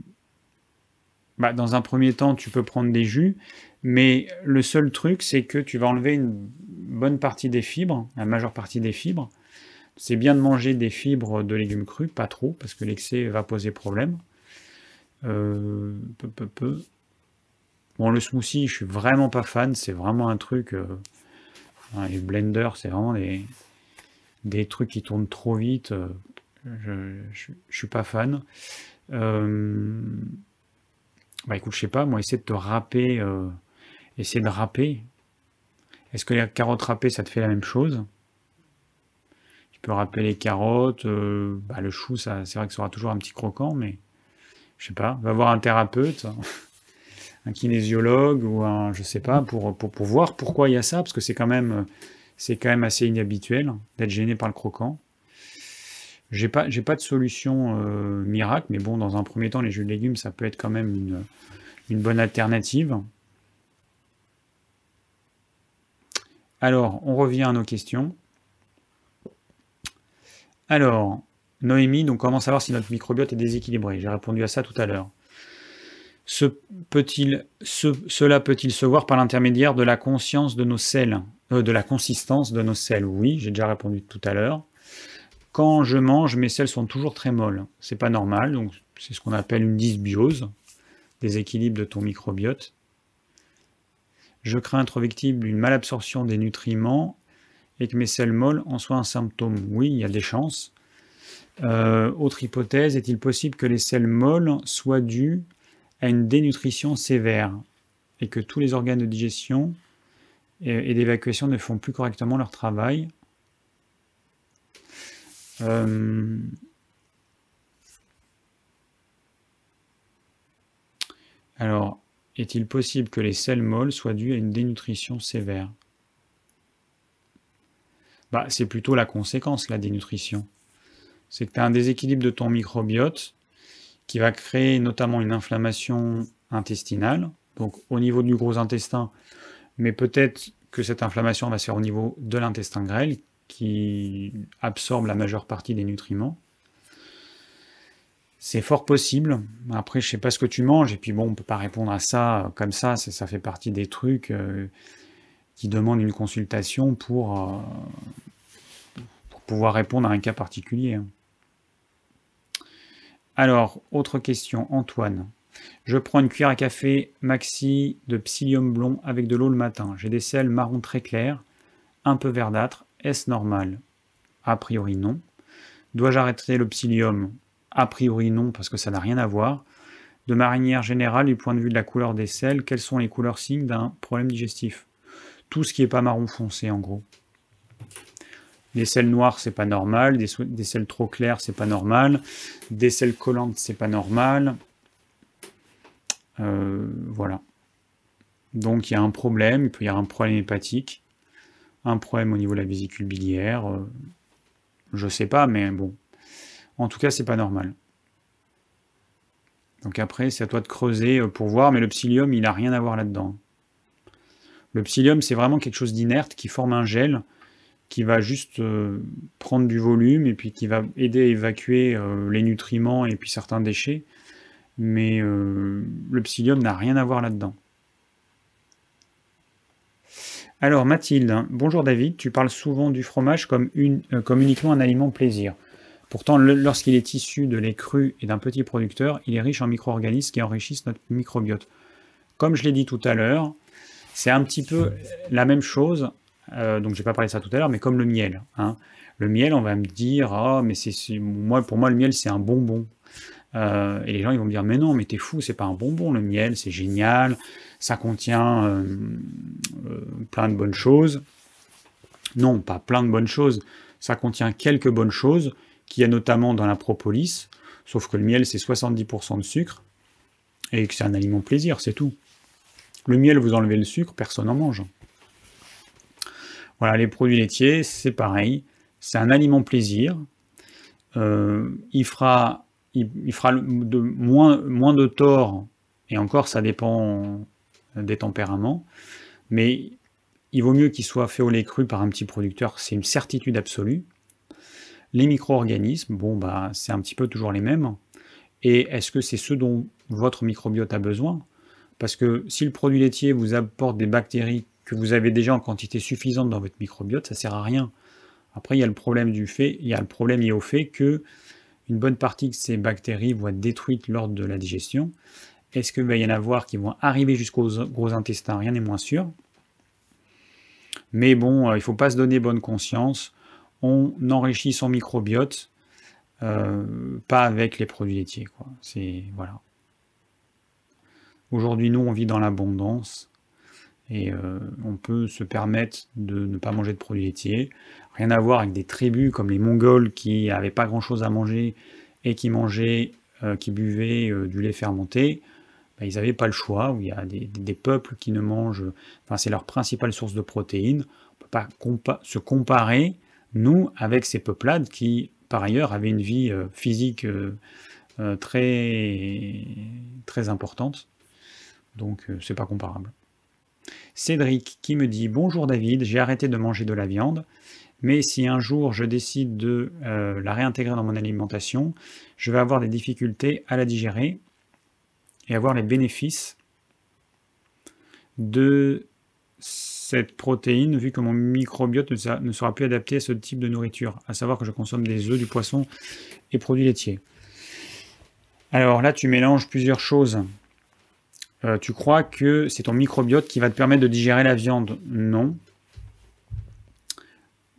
bah, dans un premier temps, tu peux prendre des jus, mais le seul truc, c'est que tu vas enlever une bonne partie des fibres, la majeure partie des fibres. C'est bien de manger des fibres de légumes crus, pas trop, parce que l'excès va poser problème. Euh, peu, peu, peu. Bon, le smoothie, je suis vraiment pas fan. C'est vraiment un truc. Euh, les blenders, c'est vraiment des, trucs qui tournent trop vite. Euh, je, je, suis pas fan. Bah écoute, je sais pas, moi, essayer de te râper, essayer de râper. Est-ce que les carottes râpées, ça te fait la même chose? Tu peux râper les carottes, bah, le chou, ça, c'est vrai que ça aura toujours un petit croquant, mais je sais pas, va voir un thérapeute, un kinésiologue ou un, je sais pas, pour, voir pourquoi il y a ça, parce que c'est quand même, c'est quand même assez inhabituel d'être gêné par le croquant. J'ai pas, pas de solution euh, miracle, mais bon, dans un premier temps, les jus de légumes, ça peut être quand même une bonne alternative. Alors, on revient à nos questions. Alors, Noémie, donc comment savoir si notre microbiote est déséquilibré? J'ai répondu à ça tout à l'heure. Cela peut-il se voir par l'intermédiaire de la conscience de nos selles, euh, de la consistance de nos selles? Oui, j'ai déjà répondu tout à l'heure. Quand je mange, mes selles sont toujours très molles. C'est pas normal, donc c'est ce qu'on appelle une dysbiose, déséquilibre de ton microbiote. Je crains être victime d'une malabsorption des nutriments et que mes selles molles en soient un symptôme. Oui, il y a des chances. Euh, autre hypothèse, est-il possible que les selles molles soient dues à une dénutrition sévère et que tous les organes de digestion et, d'évacuation ne font plus correctement leur travail? Euh, Alors, est-il possible que les selles molles soient dues à une dénutrition sévère? Bah, C'est plutôt la conséquence, la dénutrition. C'est que tu as un déséquilibre de ton microbiote qui va créer notamment une inflammation intestinale, donc au niveau du gros intestin, mais peut-être que cette inflammation va se faire au niveau de l'intestin grêle, qui absorbe la majeure partie des nutriments. C'est fort possible. Après, je sais pas ce que tu manges, et puis bon, on peut pas répondre à ça comme ça. Ça fait partie des trucs euh, qui demandent une consultation pour, euh, pour pouvoir répondre à un cas particulier. Alors, autre question, Antoine. Je prends une cuillère à café maxi de psyllium blond avec de l'eau le matin. J'ai des sels marron très clairs, un peu verdâtres. Est-ce normal? A priori non. Dois-je arrêter le psyllium? A priori non, parce que ça n'a rien à voir. De manière générale, du point de vue de la couleur des sels, quels sont les couleurs signes d'un problème digestif? Tout ce qui n'est pas marron foncé, en gros. Des selles noires, c'est pas normal. Des, selles trop claires, c'est pas normal. Des selles collantes, c'est pas normal. Euh, voilà. Donc il y a un problème. Il peut y avoir un problème hépatique, un problème au niveau de la vésicule biliaire. Euh, je sais pas, mais bon. En tout cas, c'est pas normal. Donc après, c'est à toi de creuser euh, pour voir, mais le psyllium, il n'a rien à voir là-dedans. Le psyllium, c'est vraiment quelque chose d'inerte qui forme un gel qui va juste euh, prendre du volume et puis qui va aider à évacuer euh, les nutriments et puis certains déchets. Mais le psyllium n'a rien à voir là-dedans. Alors Mathilde, hein. bonjour David, tu parles souvent du fromage comme uniquement un aliment plaisir. Pourtant, lorsqu'il est issu de lait cru et d'un petit producteur, il est riche en micro-organismes qui enrichissent notre microbiote. Comme je l'ai dit tout à l'heure, c'est un petit peu la même chose euh, donc, je n'ai pas parlé de ça tout à l'heure, mais comme le miel. Hein. Le miel, on va me dire, ah, mais c'est moi, pour moi, le miel, c'est un bonbon. Euh, et les gens, ils vont me dire, mais non, mais t'es fou, c'est pas un bonbon, le miel, c'est génial, ça contient euh, plein de bonnes choses. Non, pas plein de bonnes choses, ça contient quelques bonnes choses, qu'il y a notamment dans la propolis, sauf que le miel, c'est 70% de sucre, et que c'est un aliment plaisir, c'est tout. Le miel, vous enlevez le sucre, personne n'en mange. Voilà, les produits laitiers, c'est pareil. C'est un aliment plaisir. Euh, il fera, moins, moins de tort, et encore, ça dépend des tempéraments. Mais il vaut mieux qu'il soit fait au lait cru par un petit producteur, c'est une certitude absolue. Les micro-organismes, bon, bah, c'est un petit peu toujours les mêmes. Et est-ce que c'est ce dont votre microbiote a besoin? Parce que si le produit laitier vous apporte des bactéries que vous avez déjà en quantité suffisante dans votre microbiote, ça sert à rien. Après, il y a le problème du fait, il y a le problème lié au fait que une bonne partie de ces bactéries vont être détruites lors de la digestion. Est-ce qu'il va y en avoir qui vont arriver jusqu'aux gros intestins? Rien n'est moins sûr. Mais bon, euh, il ne faut pas se donner bonne conscience. On enrichit son microbiote, euh, pas avec les produits laitiers. C'est voilà. Aujourd'hui, nous, on vit dans l'abondance et euh, on peut se permettre de ne pas manger de produits laitiers. Rien à voir avec des tribus comme les Mongols qui n'avaient pas grand-chose à manger et qui mangeaient, qui buvaient du lait fermenté. Bah, ils n'avaient pas le choix, il y a des, peuples qui ne mangent, enfin c'est leur principale source de protéines. On ne peut pas se comparer, nous, avec ces peuplades qui, par ailleurs, avaient une vie euh, physique euh, euh, très, très importante. Donc c'est pas comparable. Cédric qui me dit Bonjour David, j'ai arrêté de manger de la viande, mais si un jour je décide de la réintégrer dans mon alimentation, je vais avoir des difficultés à la digérer et avoir les bénéfices de cette protéine, vu que mon microbiote ne sera plus adapté à ce type de nourriture, à savoir que je consomme des œufs, du poisson et produits laitiers. Alors là, tu mélanges plusieurs choses. Euh, tu crois que c'est ton microbiote qui va te permettre de digérer la viande? Non.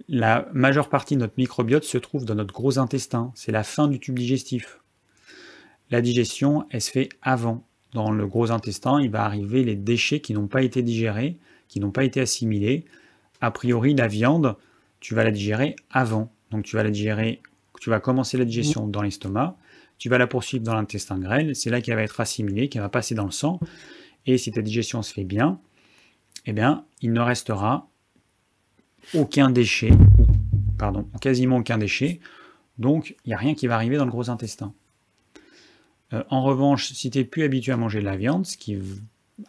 La majeure partie de notre microbiote se trouve dans notre gros intestin. C'est la fin du tube digestif. La digestion, elle se fait avant. Dans le gros intestin, il va arriver les déchets qui n'ont pas été digérés, qui n'ont pas été assimilés. A priori, la viande, tu vas la digérer avant. Donc tu vas la digérer, tu vas commencer la digestion dans l'estomac, tu vas la poursuivre dans l'intestin grêle, c'est là qu'elle va être assimilée, qu'elle va passer dans le sang. Et si ta digestion se fait bien, eh bien, il ne restera aucun déchet, pardon, quasiment aucun déchet. Donc, il n'y a rien qui va arriver dans le gros intestin. Euh, en revanche, si tu n'es plus habitué à manger de la viande, ce qui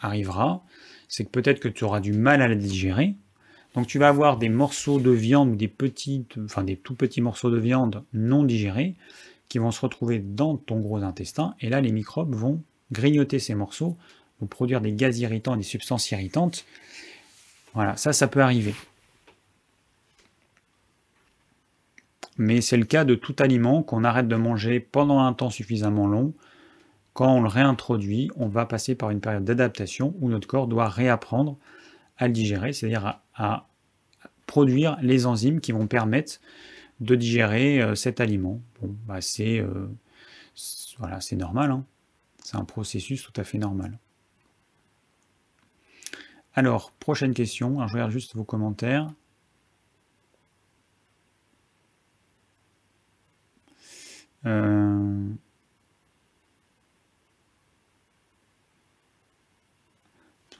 arrivera, c'est que peut-être que tu auras du mal à la digérer. Donc tu vas avoir des morceaux de viande ou des petites, enfin des tout petits morceaux de viande non digérés qui vont se retrouver dans ton gros intestin. Et là, les microbes vont grignoter ces morceaux, vont produire des gaz irritants et des substances irritantes. Voilà, ça, ça peut arriver. Mais c'est le cas de tout aliment qu'on arrête de manger pendant un temps suffisamment long quand on le réintroduit, on va passer par une période d'adaptation où notre corps doit réapprendre à le digérer, c'est-à-dire à, produire les enzymes qui vont permettre de digérer euh, cet aliment. Bon, bah c'est euh, c'est normal. Hein. C'est un processus tout à fait normal. Alors, prochaine question. je regarde juste vos commentaires. Euh,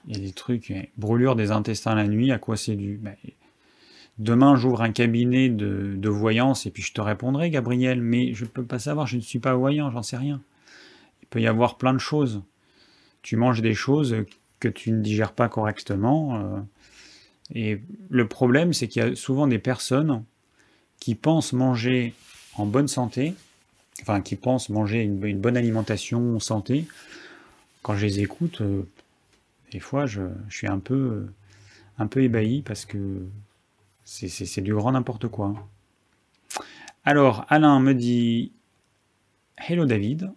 Il y a des trucs, hein. brûlure des intestins la nuit, à quoi c'est dû? Ben, Demain, j'ouvre un cabinet de, voyance et puis je te répondrai, Gabriel, mais je ne peux pas savoir, je ne suis pas voyant, j'en sais rien. Il peut y avoir plein de choses. Tu manges des choses que tu ne digères pas correctement. Euh, et le problème, c'est qu'il y a souvent des personnes qui pensent manger en bonne santé, enfin qui pensent manger une, bonne alimentation santé. Quand je les écoute, euh, des fois, je, suis un peu, un peu ébahi parce que c'est du grand n'importe quoi. Alors, Alain me dit Hello David,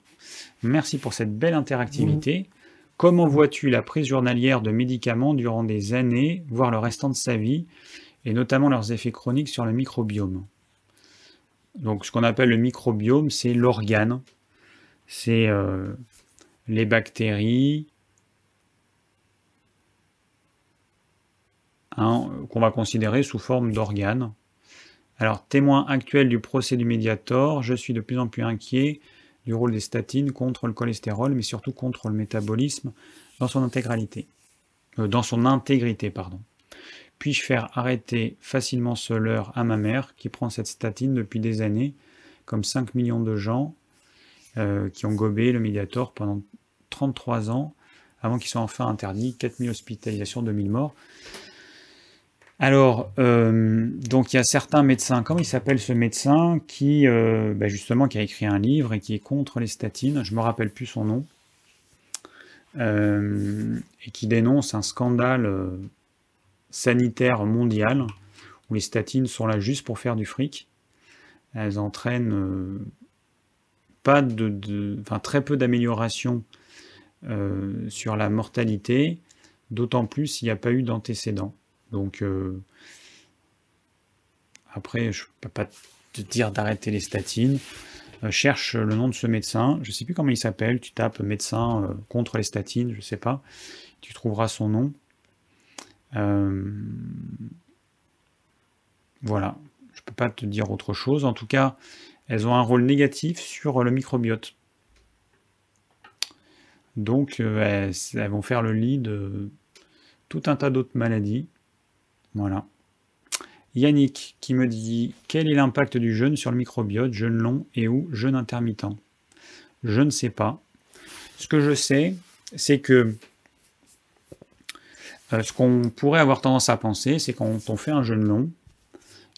merci pour cette belle interactivité. Comment vois-tu la prise journalière de médicaments durant des années, voire le restant de sa vie, et notamment leurs effets chroniques sur le microbiome? Donc, ce qu'on appelle le microbiome, c'est l'organe, c'est euh, les bactéries, Hein, qu'on va considérer sous forme d'organes. Alors, témoin actuel du procès du Mediator, je suis de plus en plus inquiet du rôle des statines contre le cholestérol, mais surtout contre le métabolisme dans son intégralité. Euh, dans son intégrité, pardon. Puis-je faire arrêter facilement ce leurre à ma mère qui prend cette statine depuis des années, comme 5 millions de gens euh, qui ont gobé le Mediator pendant 33 ans, avant qu'il soit enfin interdit, 4000 hospitalisations, 2000 morts. Alors, euh, donc il y a certains médecins, comment il s'appelle ce médecin qui, euh, bah, justement, qui a écrit un livre et qui est contre les statines, je me rappelle plus son nom, euh, et qui dénonce un scandale sanitaire mondial où les statines sont là juste pour faire du fric. Elles entraînent pas très peu d'amélioration sur la mortalité, d'autant plus s'il n'y a pas eu d'antécédent. Donc après, je ne peux pas te dire d'arrêter les statines. cherche le nom de ce médecin. Je ne sais plus comment il s'appelle. Tu tapes médecin contre les statines, je ne sais pas. Tu trouveras son nom. Euh, voilà, je ne peux pas te dire autre chose. En tout cas, elles ont un rôle négatif sur le microbiote. Donc, euh, elles, vont faire le lit de tout un tas d'autres maladies. Voilà. Yannick qui me dit quel est l'impact du jeûne sur le microbiote, jeûne long et ou jeûne intermittent? Je ne sais pas. Ce que je sais, c'est que euh, ce qu'on pourrait avoir tendance à penser, c'est quand on fait un jeûne long,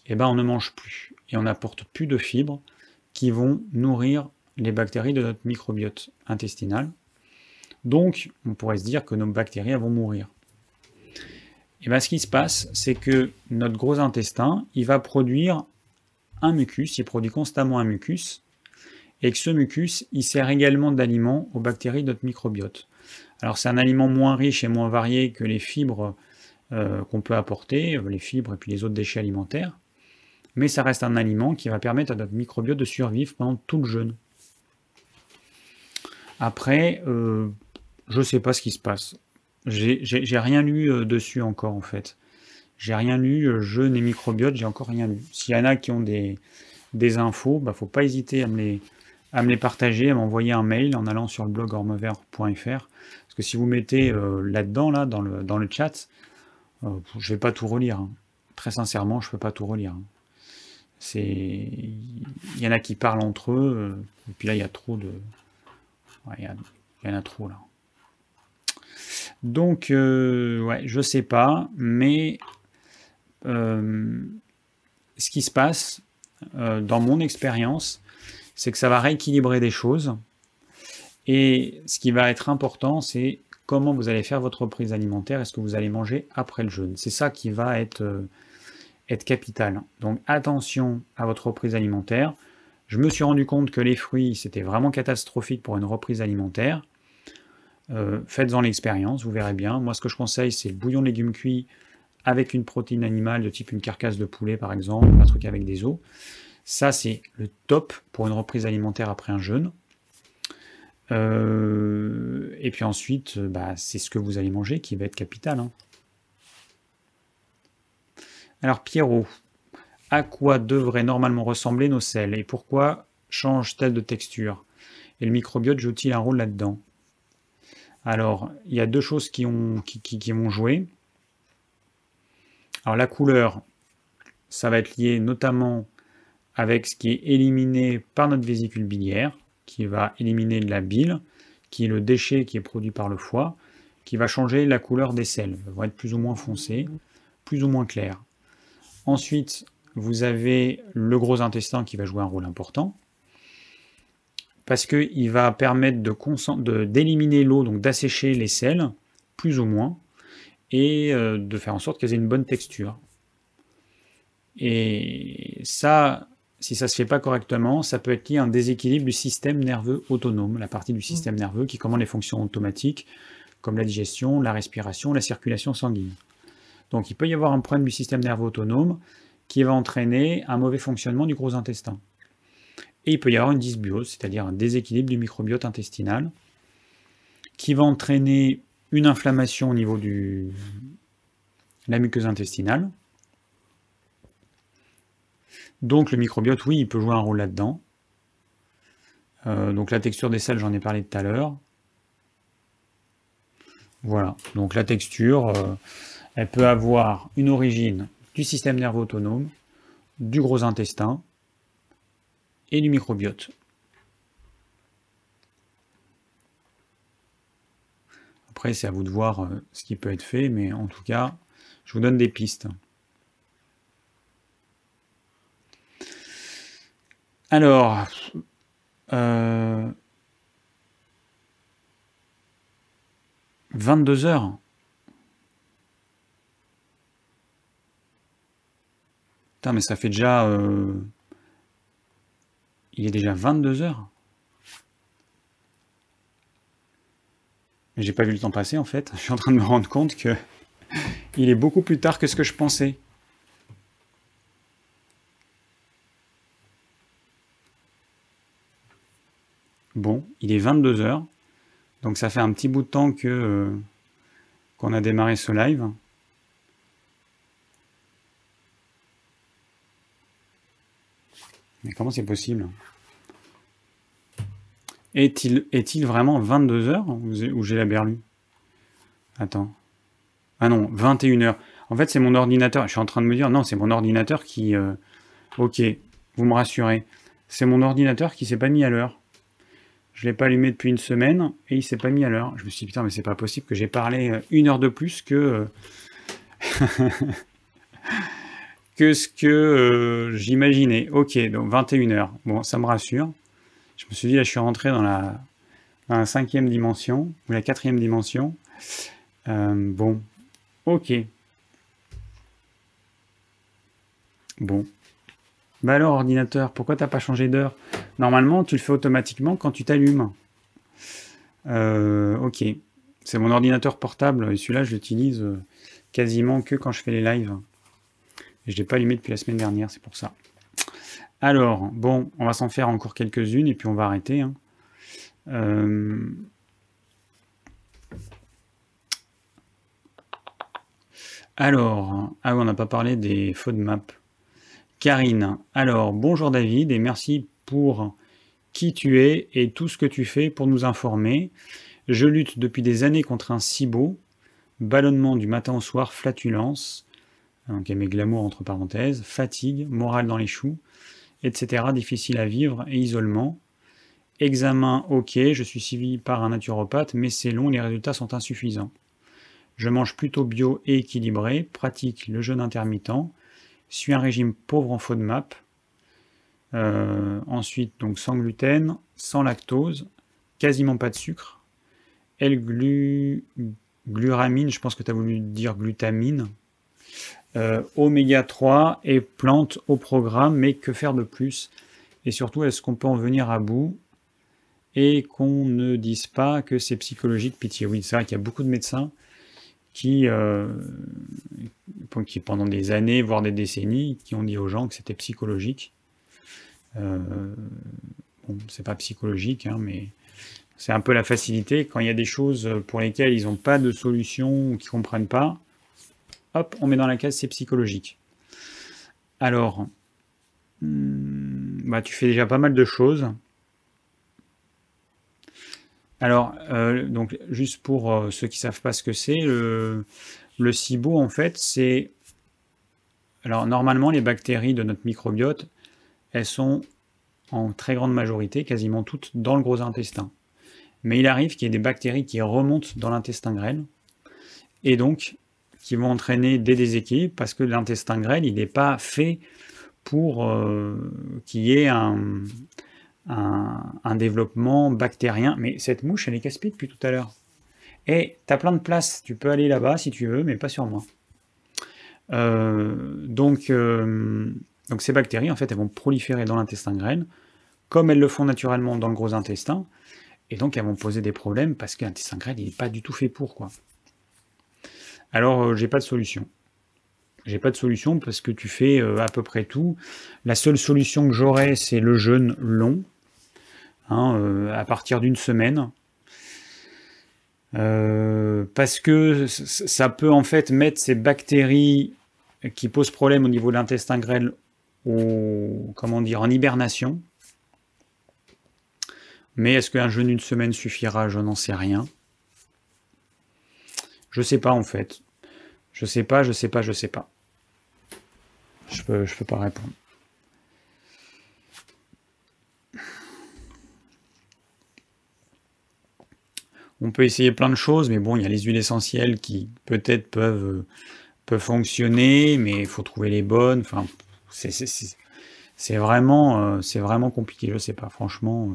eh ben on ne mange plus et on n'apporte plus de fibres qui vont nourrir les bactéries de notre microbiote intestinal. Donc, on pourrait se dire que nos bactéries vont mourir. Et bien, ce qui se passe, c'est que notre gros intestin, il va produire un mucus, il produit constamment un mucus, et que ce mucus, il sert également d'aliment aux bactéries de notre microbiote. Alors c'est un aliment moins riche et moins varié que les fibres euh, qu'on peut apporter, euh, les fibres et puis les autres déchets alimentaires, mais ça reste un aliment qui va permettre à notre microbiote de survivre pendant tout le jeûne. Après, euh, je ne sais pas ce qui se passe. J'ai rien lu dessus encore en fait. J'ai rien lu, jeûne et microbiote, j'ai encore rien lu. S'il y en a qui ont des, des infos, bah faut pas hésiter à me les, partager, à m'envoyer un mail en allant sur le blog ormevert.fr parce que si vous mettez euh, là-dedans, là, dans le, dans le chat, euh, je ne vais pas tout relire. Hein. Très sincèrement, je ne peux pas tout relire. Hein. Il y en a qui parlent entre eux, euh, et puis là, il y a trop de... il, y en a trop, là. Donc, ouais, je sais pas, mais ce qui se passe, dans mon expérience, c'est que ça va rééquilibrer des choses. Et ce qui va être important, c'est comment vous allez faire votre reprise alimentaire est ce que vous allez manger après le jeûne. C'est ça qui va euh, être capital. Donc attention à votre reprise alimentaire. Je me suis rendu compte que les fruits, c'était vraiment catastrophique pour une reprise alimentaire. Euh, faites-en l'expérience, vous verrez bien. Moi, ce que je conseille, c'est le bouillon de légumes cuits avec une protéine animale de type une carcasse de poulet, par exemple, un truc avec des os. Ça, c'est le top pour une reprise alimentaire après un jeûne. Euh, et puis ensuite, euh, bah, c'est ce que vous allez manger qui va être capital. Hein. Alors Pierrot, à quoi devraient normalement ressembler nos selles et pourquoi change-t-elle de texture? Et le microbiote joue-t-il un rôle là-dedans? Alors, il y a deux choses qui, ont, qui, vont jouer. Alors la couleur, ça va être lié notamment avec ce qui est éliminé par notre vésicule biliaire qui va éliminer de la bile, qui est le déchet qui est produit par le foie, qui va changer la couleur des selles. Elles vont être plus ou moins foncées, plus ou moins claires. Ensuite, vous avez le gros intestin qui va jouer un rôle important, parce qu'il va permettre d'éliminer de, l'eau, donc d'assécher les selles, plus ou moins, et euh, de faire en sorte qu'elles aient une bonne texture. Et ça, si ça ne se fait pas correctement, ça peut être lié à un déséquilibre du système nerveux autonome, la partie du système nerveux qui commande les fonctions automatiques, comme la digestion, la respiration, la circulation sanguine. Donc il peut y avoir un problème du système nerveux autonome qui va entraîner un mauvais fonctionnement du gros intestin. Et il peut y avoir une dysbiose, c'est-à-dire un déséquilibre du microbiote intestinal, qui va entraîner une inflammation au niveau de la muqueuse intestinale, donc le microbiote, oui, il peut jouer un rôle là-dedans. Euh, donc la texture des selles, j'en ai parlé tout à l'heure. Voilà, donc la texture, euh, elle peut avoir une origine du système nerveux autonome, du gros intestin et du microbiote. Après, c'est à vous de voir euh, ce qui peut être fait, mais en tout cas, je vous donne des pistes. Alors, 22 euh, heures. Putain, mais ça fait déjà... euh, Il est déjà 22 heures. J'ai pas vu le temps passer en fait. Je suis en train de me rendre compte que il est beaucoup plus tard que ce que je pensais. Bon, il est 22 heures. Donc ça fait un petit bout de temps que euh, qu'on a démarré ce live. Mais comment c'est possible? Est-il est-il vraiment 22 heures ou j'ai- la berlue? Attends. Ah non, 21 heures. En fait, c'est mon ordinateur. Je suis en train de me dire, non, c'est mon ordinateur qui... euh, Ok, vous me rassurez. C'est mon ordinateur qui s'est pas mis à l'heure. Je l'ai pas allumé depuis une semaine et il s'est pas mis à l'heure. Je me suis dit, putain, mais c'est pas possible que j'ai parlé euh, une heure de plus que... que ce que euh, j'imaginais. Ok, donc 21 heures. Bon, ça me rassure. Je me suis dit, là, je suis rentré dans la, cinquième dimension, ou la quatrième dimension. Euh, bon, ok. Bon. Bah alors, ordinateur, pourquoi t'as pas changé d'heure? Normalement, tu le fais automatiquement quand tu t'allumes. Euh, ok. C'est mon ordinateur portable, et celui-là, je l'utilise quasiment que quand je fais les lives. Je l'ai pas allumé depuis la semaine dernière, c'est pour ça. Alors, bon, on va s'en faire encore quelques-unes, et puis on va arrêter. hein. Euh, Alors, ah oui, on n'a pas parlé des FODMAP. Karine, alors bonjour David et merci pour qui tu es et tout ce que tu fais pour nous informer. Je lutte depuis des années contre un SIBO, ballonnement du matin au soir, flatulence, donc mes glamour entre parenthèses, fatigue, morale dans les choux, etc. Difficile à vivre et isolement. Examen ok, je suis suivi par un naturopathe, mais c'est long, les résultats sont insuffisants. Je mange plutôt bio et équilibré, pratique le jeûne intermittent, suis un régime pauvre en FODMAP. Euh, ensuite, donc sans gluten, sans lactose, quasiment pas de sucre. L-gluramine, je pense que tu as voulu dire glutamine. Euh, oméga 3 et plantes au programme, mais que faire de plus? Et surtout, est-ce qu'on peut en venir à bout? Et qu'on ne dise pas que c'est psychologique, pitié Oui, c'est vrai qu'il y a beaucoup de médecins qui, euh, pendant des années, voire des décennies, qui ont dit aux gens que c'était psychologique. Euh, bon, c'est pas psychologique, hein, mais c'est un peu la facilité. Quand il y a des choses pour lesquelles ils n'ont pas de solution ou qu'ils ne comprennent pas, hop, on met dans la case c'est psychologique. Alors, hmm, bah, tu fais déjà pas mal de choses. Alors, euh, donc, juste pour euh, ceux qui ne savent pas ce que c'est, le, le en fait, c'est... Alors, normalement, les bactéries de notre microbiote, elles sont en très grande majorité, quasiment toutes, dans le gros intestin. Mais il arrive qu'il y ait des bactéries qui remontent dans l'intestin grêle, et donc qui vont entraîner des déséquilibres, parce que l'intestin grêle, il n'est pas fait pour euh, qu'il y ait un, un, développement bactérien. Mais cette mouche, elle est casse depuis tout à l'heure. Et tu as plein de place, tu peux aller là-bas si tu veux, mais pas sur moi. Euh, donc, euh, donc ces bactéries, en fait, elles vont proliférer dans l'intestin grêle, comme elles le font naturellement dans le gros intestin, et donc elles vont poser des problèmes parce que l'intestin grêle, il n'est pas du tout fait pour, quoi. Alors, euh, j'ai pas de solution. J'ai pas de solution parce que tu fais euh, à peu près tout. La seule solution que j'aurais, c'est le jeûne long, hein, euh, à partir d'une semaine. Parce que ça peut en fait mettre ces bactéries qui posent problème au niveau de l'intestin grêle comment dire, en hibernation. Mais est-ce qu'un jeûne d'une semaine suffira? Je n'en sais rien. Je sais pas en fait. Je sais pas, je sais pas, je sais pas. Je peux, je peux pas répondre. On peut essayer plein de choses, mais bon, il y a les huiles essentielles qui peut-être peuvent, peuvent fonctionner, mais il faut trouver les bonnes. Enfin, c'est vraiment, c'est vraiment compliqué, je sais pas, franchement.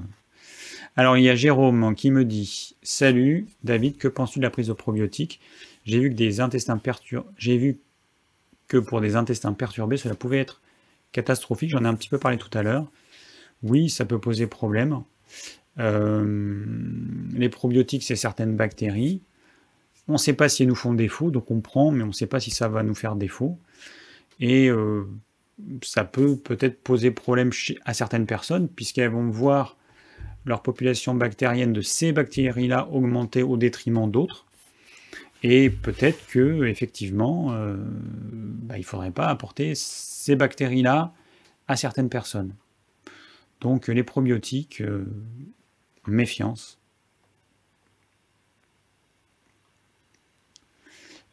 Alors, il y a Jérôme qui me dit Salut David, que penses-tu de la prise de probiotiques? J'ai vu que des intestins j'ai vu que pour des intestins perturbés, cela pouvait être catastrophique, j'en ai un petit peu parlé tout à l'heure. Oui, ça peut poser problème. Euh, les probiotiques, c'est certaines bactéries. On ne sait pas si elles nous font défaut, donc on prend, mais on ne sait pas si ça va nous faire défaut. Et euh, ça peut peut-être poser problème à certaines personnes, puisqu'elles vont voir leur population bactérienne de ces bactéries-là augmenter au détriment d'autres. Et peut-être que effectivement, euh, bah, il faudrait pas apporter ces bactéries-là à certaines personnes. Donc les probiotiques, euh, méfiance.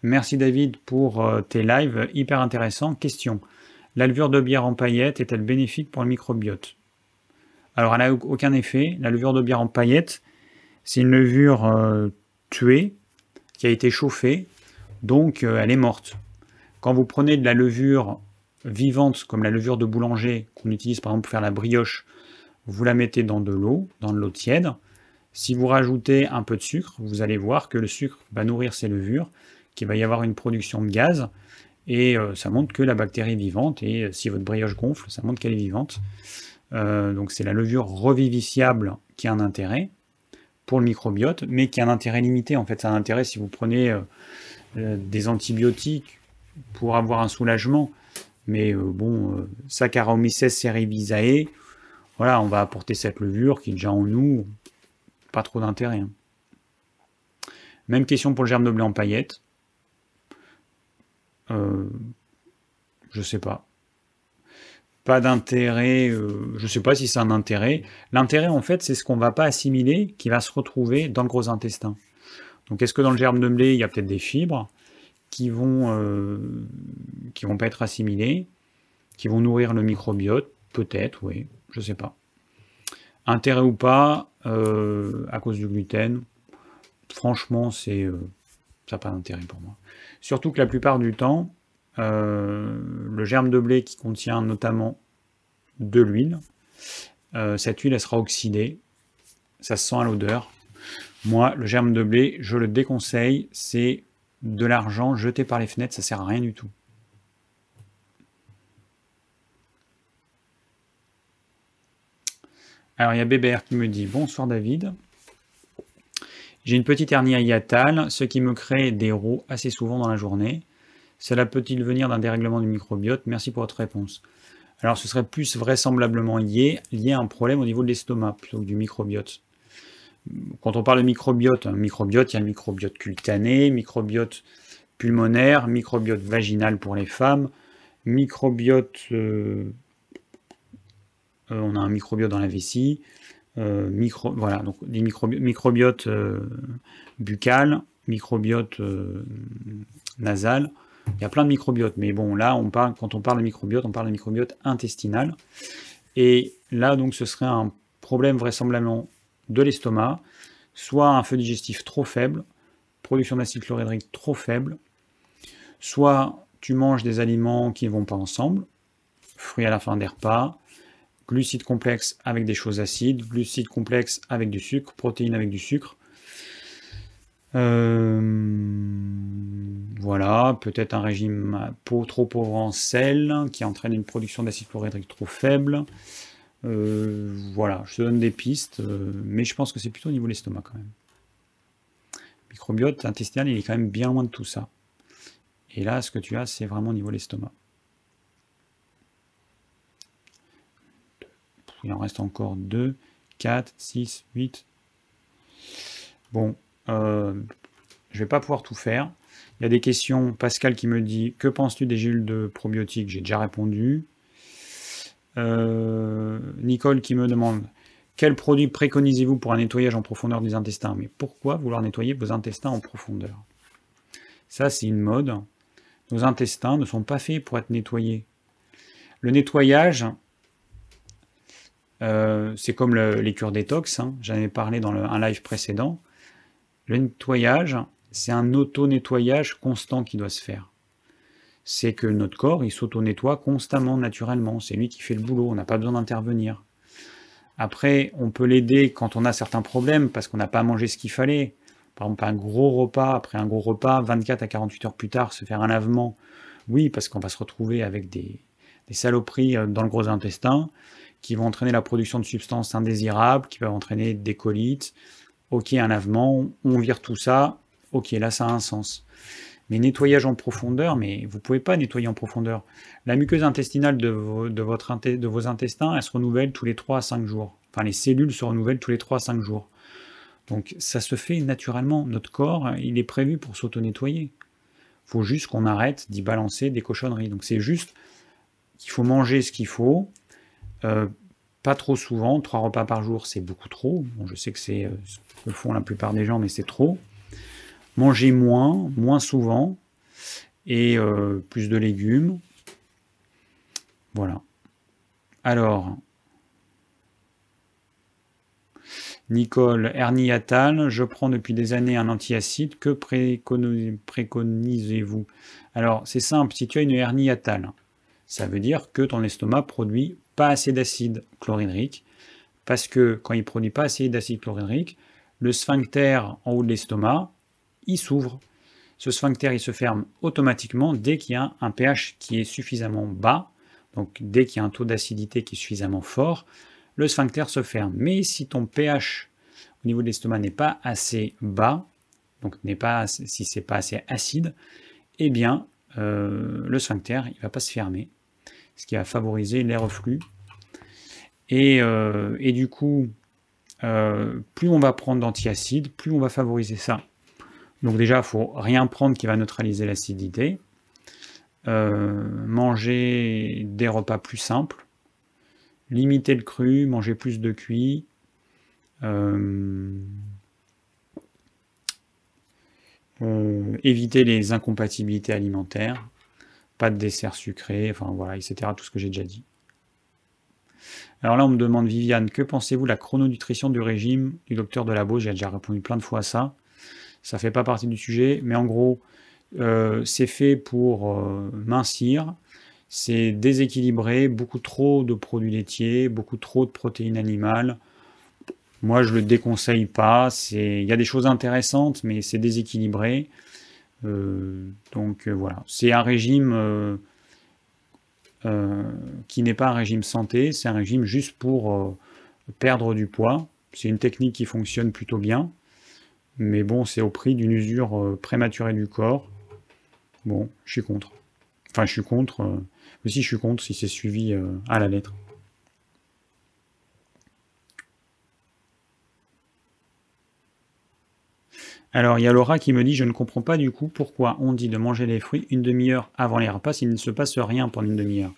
Merci David pour euh, tes lives, hyper intéressants. Question. La levure de bière en paillettes est-elle bénéfique pour le microbiote? Alors elle n'a aucun effet. La levure de bière en paillettes, c'est une levure tuée qui a été chauffée, donc euh, elle est morte. Quand vous prenez de la levure vivante, comme la levure de boulanger, qu'on utilise par exemple pour faire la brioche, vous la mettez dans de l'eau, dans de l'eau tiède. Si vous rajoutez un peu de sucre, vous allez voir que le sucre va nourrir ces levures, qu'il va y avoir une production de gaz, et euh, ça montre que la bactérie est vivante, et euh, si votre brioche gonfle, ça montre qu'elle est vivante. Donc c'est la levure reviviciable qui a un intérêt pour le microbiote, mais qui a un intérêt limité. En fait, ça a un intérêt si vous prenez euh, euh, des antibiotiques pour avoir un soulagement. Mais euh, bon, Saccharomyces cerevisiae, voilà, on va apporter cette levure qui est déjà en nous, pas trop d'intérêt. Hein. Même question pour le germe de blé en paillettes. je sais pas pas d'intérêt, euh, je ne sais pas si c'est un intérêt. L'intérêt, en fait, c'est ce qu'on ne va pas assimiler qui va se retrouver dans le gros intestin. Donc, est-ce que dans le germe de blé, il y a peut-être des fibres qui vont, euh, qui vont pas être assimilées, qui vont nourrir le microbiote Peut-être, oui, je ne sais pas. Intérêt ou pas, euh, à cause du gluten, franchement, c'est ça n'a pas d'intérêt pour moi. Surtout que la plupart du temps, le germe de blé qui contient notamment de l'huile. Euh, cette huile, sera oxydée. Ça se sent à l'odeur. Moi, le germe de blé, je le déconseille. C'est de l'argent jeté par les fenêtres. Ça sert à rien du tout. Alors, il y a Bébert qui me dit Bonsoir David. J'ai une petite hernie hiatale, ce qui me crée des roux assez souvent dans la journée. Cela peut-il venir d'un dérèglement du microbiote? Merci pour votre réponse. Alors ce serait plus vraisemblablement lié, à un problème au niveau de l'estomac plutôt que du microbiote. Quand on parle de microbiote, microbiote, il y a le microbiote cutané, microbiote pulmonaire, microbiote vaginal pour les femmes, microbiote, euh, euh, on a un microbiote dans la vessie, euh, voilà, donc des microbiotes buccal, microbiote nasal, il y a plein de microbiotes, mais bon, là, on parle, quand on parle de microbiote, on parle de microbiote intestinal. Et là, donc, ce serait un problème vraisemblablement de l'estomac, soit un feu digestif trop faible, production d'acide chlorhydrique trop faible, soit tu manges des aliments qui ne vont pas ensemble, fruits à la fin des repas, glucides complexes avec des choses acides, glucides complexes avec du sucre, protéines avec du sucre. Euh, voilà, peut-être un régime trop pauvre en sel qui entraîne une production d'acide chlorhydrique trop faible. Euh, voilà, je te donne des pistes, euh, mais je pense que c'est plutôt au niveau de l'estomac quand même. Microbiote intestinal, il est quand même bien loin de tout ça. Et là, ce que tu as, c'est vraiment au niveau de l'estomac. Il en reste encore 2, 4, 6, 8. Bon, euh, je ne vais pas pouvoir tout faire. Il y a des questions. Pascal qui me dit Que penses-tu des gélules de probiotiques? J'ai déjà répondu. Euh, Nicole qui me demande Quel produit préconisez-vous pour un nettoyage en profondeur des intestins? Mais pourquoi vouloir nettoyer vos intestins en profondeur? Ça, c'est une mode. Nos intestins ne sont pas faits pour être nettoyés. Le nettoyage, euh, c'est comme les cures détox. Hein. J'en ai parlé dans un live précédent. Le nettoyage, c'est un auto-nettoyage constant qui doit se faire. C'est que notre corps, il s'auto-nettoie constamment, naturellement. C'est lui qui fait le boulot, on n'a pas besoin d'intervenir. Après, on peut l'aider quand on a certains problèmes, parce qu'on n'a pas mangé ce qu'il fallait. Par exemple, un gros repas, après un gros repas, 24 à 48 heures plus tard, se faire un lavement. Oui, parce qu'on va se retrouver avec des, des saloperies dans le gros intestin qui vont entraîner la production de substances indésirables, qui peuvent entraîner des colites. Ok, un lavement, on vire tout ça. Ok, là ça a un sens. Mais nettoyage en profondeur, mais vous ne pouvez pas nettoyer en profondeur. La muqueuse intestinale de vos, votre, de vos intestins, elle se renouvelle tous les 3 à 5 jours. Enfin, les cellules se renouvellent tous les 3 à 5 jours. Donc ça se fait naturellement. Notre corps, il est prévu pour s'auto-nettoyer. Il faut juste qu'on arrête d'y balancer des cochonneries. Donc c'est juste qu'il faut manger ce qu'il faut. Euh, pas trop souvent, trois repas par jour, c'est beaucoup trop. Bon, je sais que c'est euh, ce que font la plupart des gens, mais c'est trop. Manger moins, moins souvent, et euh, plus de légumes. Voilà. Alors, Nicole, atale, je prends depuis des années un antiacide, que préconisez-vous? Alors, c'est simple, si tu as une hernie atale, ça veut dire que ton estomac produit pas assez d'acide chlorhydrique, parce que quand il produit pas assez d'acide chlorhydrique, le sphincter en haut de l'estomac, il s'ouvre. Ce sphincter, il se ferme automatiquement dès qu'il y a un pH qui est suffisamment bas, donc dès qu'il y a un taux d'acidité qui est suffisamment fort, le sphincter se ferme. Mais si ton pH au niveau de l'estomac n'est pas assez bas, donc n'est pas si c'est pas assez acide, eh bien euh, le sphincter il va pas se fermer, ce qui va favoriser les reflux. Et, euh, du coup, euh, plus on va prendre d'antiacides, plus on va favoriser ça. Donc déjà, il faut rien prendre qui va neutraliser l'acidité. manger des repas plus simples limiter le cru, manger plus de cuit. Euh, euh, éviter les incompatibilités alimentaires, pas de dessert sucré, enfin voilà, etc. Tout ce que j'ai déjà dit. Alors là, on me demande, Viviane, que pensez-vous de la chrononutrition du régime du docteur de la J'ai déjà répondu plein de fois à ça. Ça fait pas partie du sujet, mais en gros, euh, c'est fait pour mincir, c'est déséquilibré, beaucoup trop de produits laitiers, beaucoup trop de protéines animales. Moi, je ne le déconseille pas. Il y a des choses intéressantes, mais c'est déséquilibré. Euh, donc euh, voilà, c'est un régime euh, qui n'est pas un régime santé, c'est un régime juste pour perdre du poids. C'est une technique qui fonctionne plutôt bien, mais bon, c'est au prix d'une usure prématurée du corps. Bon, je suis contre. Enfin, je suis contre si je suis contre si c'est suivi euh, à la lettre. Alors, il y a Laura qui me dit, je ne comprends pas du coup pourquoi on dit de manger les fruits une demi-heure avant les repas s'il ne se passe rien pendant une demi-heure.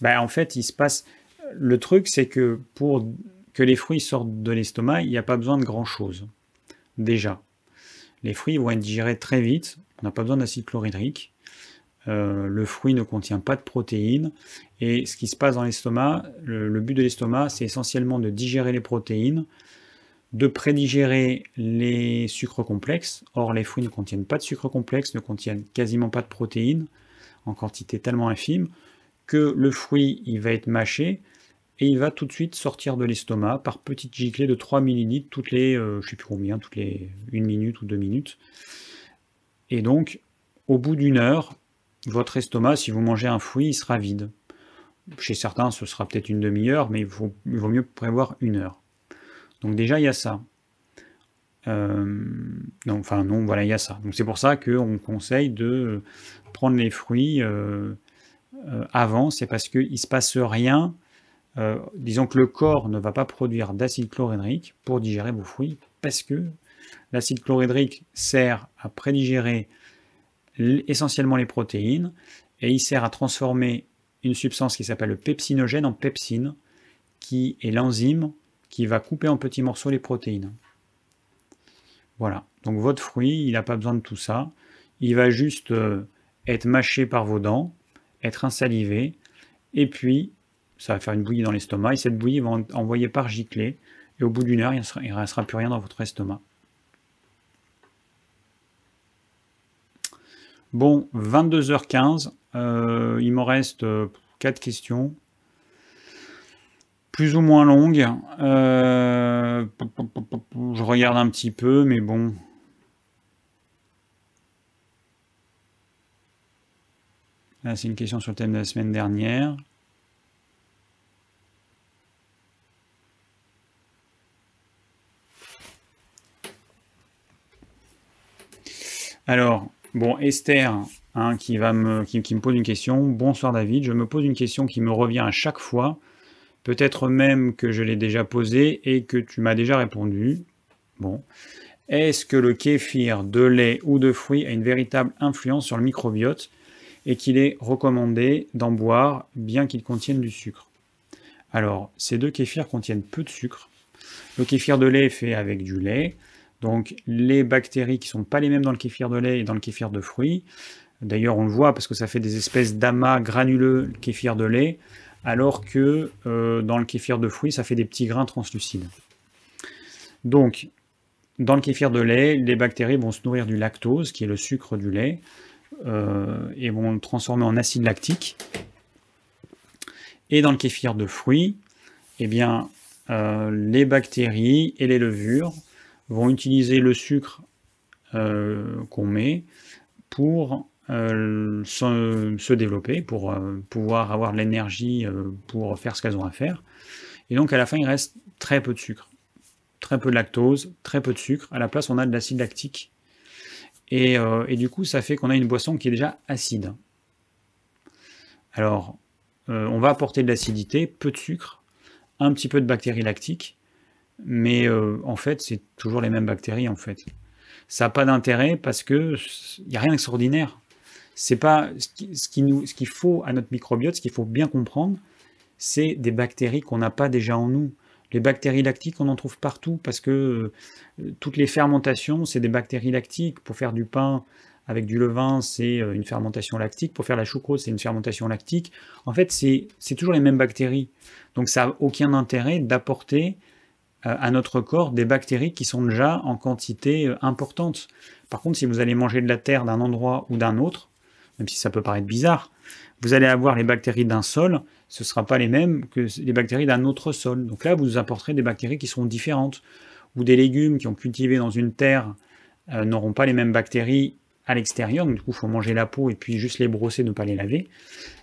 Ben, en fait, il se passe... Le truc, c'est que pour que les fruits sortent de l'estomac, il n'y a pas besoin de grand-chose. Déjà. Les fruits vont être digérés très vite, on n'a pas besoin d'acide chlorhydrique. Euh, le fruit ne contient pas de protéines. Et ce qui se passe dans l'estomac, le, but de l'estomac, c'est essentiellement de digérer les protéines, de prédigérer les sucres complexes. Or, les fruits ne contiennent pas de sucre complexe, ne contiennent quasiment pas de protéines, en quantité tellement infime, que le fruit, il va être mâché, et il va tout de suite sortir de l'estomac par petites giclées de 3 ml toutes les, euh, toutes les 1 minute ou 2 minutes. Et donc, au bout d'une heure, votre estomac, si vous mangez un fruit, il sera vide. Chez certains, ce sera peut-être une demi-heure, mais il, vaut mieux prévoir une heure. Donc déjà, il y a ça. Euh, enfin non, voilà, il y a ça. Donc c'est pour ça qu'on conseille de prendre les fruits euh, euh, avant, c'est parce qu'il ne se passe rien. disons que le corps ne va pas produire d'acide chlorhydrique pour digérer vos fruits, parce que l'acide chlorhydrique sert à prédigérer essentiellement les protéines, et il sert à transformer une substance qui s'appelle le pepsinogène en pepsine, qui est l'enzyme qui va couper en petits morceaux les protéines. Voilà, donc votre fruit, il n'a pas besoin de tout ça, il va juste euh, être mâché par vos dents, être insalivé, et puis ça va faire une bouillie dans l'estomac, et cette bouillie va envoyer par giclée, et au bout d'une heure, il ne restera plus rien dans votre estomac. Bon, 22h15, euh, il me reste 4 euh, questions, plus ou moins longues. Euh, je regarde un petit peu, mais bon. Là, c'est une question sur le thème de la semaine dernière. Alors, bon, Esther, hein, qui, va me, qui, me pose une question. Bonsoir David, je me pose une question qui me revient à chaque fois. Peut-être même que je l'ai déjà posée et que tu m'as déjà répondu. Bon. Est-ce que le kéfir de lait ou de fruits a une véritable influence sur le microbiote et qu'il est recommandé d'en boire bien qu'il contienne du sucre? Alors, ces deux kéfirs contiennent peu de sucre. Le kéfir de lait est fait avec du lait. Donc les bactéries qui ne sont pas les mêmes dans le kéfir de lait et dans le kéfir de fruits, d'ailleurs on le voit parce que ça fait des espèces d'amas granuleux le kéfir de lait, alors que euh, dans le kéfir de fruits ça fait des petits grains translucides. Donc dans le kéfir de lait, les bactéries vont se nourrir du lactose, qui est le sucre du lait, euh, et vont le transformer en acide lactique. Et dans le kéfir de fruits, eh bien, euh, les bactéries et les levures vont utiliser le sucre qu'on met pour euh, se, développer, pour euh, pouvoir avoir l'énergie pour faire ce qu'elles ont à faire. Et donc à la fin, il reste très peu de sucre. Très peu de lactose, très peu de sucre. À la place, on a de l'acide lactique. Et, du coup, ça fait qu'on a une boisson qui est déjà acide. Alors, on va apporter de l'acidité, peu de sucre, un petit peu de bactéries lactiques, mais euh, en fait, c'est toujours les mêmes bactéries, en fait. Ça n'a pas d'intérêt parce que il n'y a rien d'extraordinaire. C'est pas ce qui, nous, ce qu'il faut à notre microbiote, ce qu'il faut bien comprendre, c'est des bactéries qu'on n'a pas déjà en nous. Les bactéries lactiques, on en trouve partout parce que euh, toutes les fermentations, c'est des bactéries lactiques. Pour faire du pain avec du levain, c'est euh, une fermentation lactique. Pour faire la choucroute, c'est une fermentation lactique. En fait, c'est toujours les mêmes bactéries. Donc ça n'a aucun intérêt d'apporter euh, à notre corps des bactéries qui sont déjà en quantité importante. Par contre, si vous allez manger de la terre d'un endroit ou d'un autre, même si ça peut paraître bizarre, vous allez avoir les bactéries d'un sol, ce ne sera pas les mêmes que les bactéries d'un autre sol. Donc là, vous apporterez des bactéries qui seront différentes. Ou des légumes qui ont cultivé dans une terre euh, n'auront pas les mêmes bactéries à l'extérieur, donc du coup, il faut manger la peau et puis juste les brosser, ne pas les laver.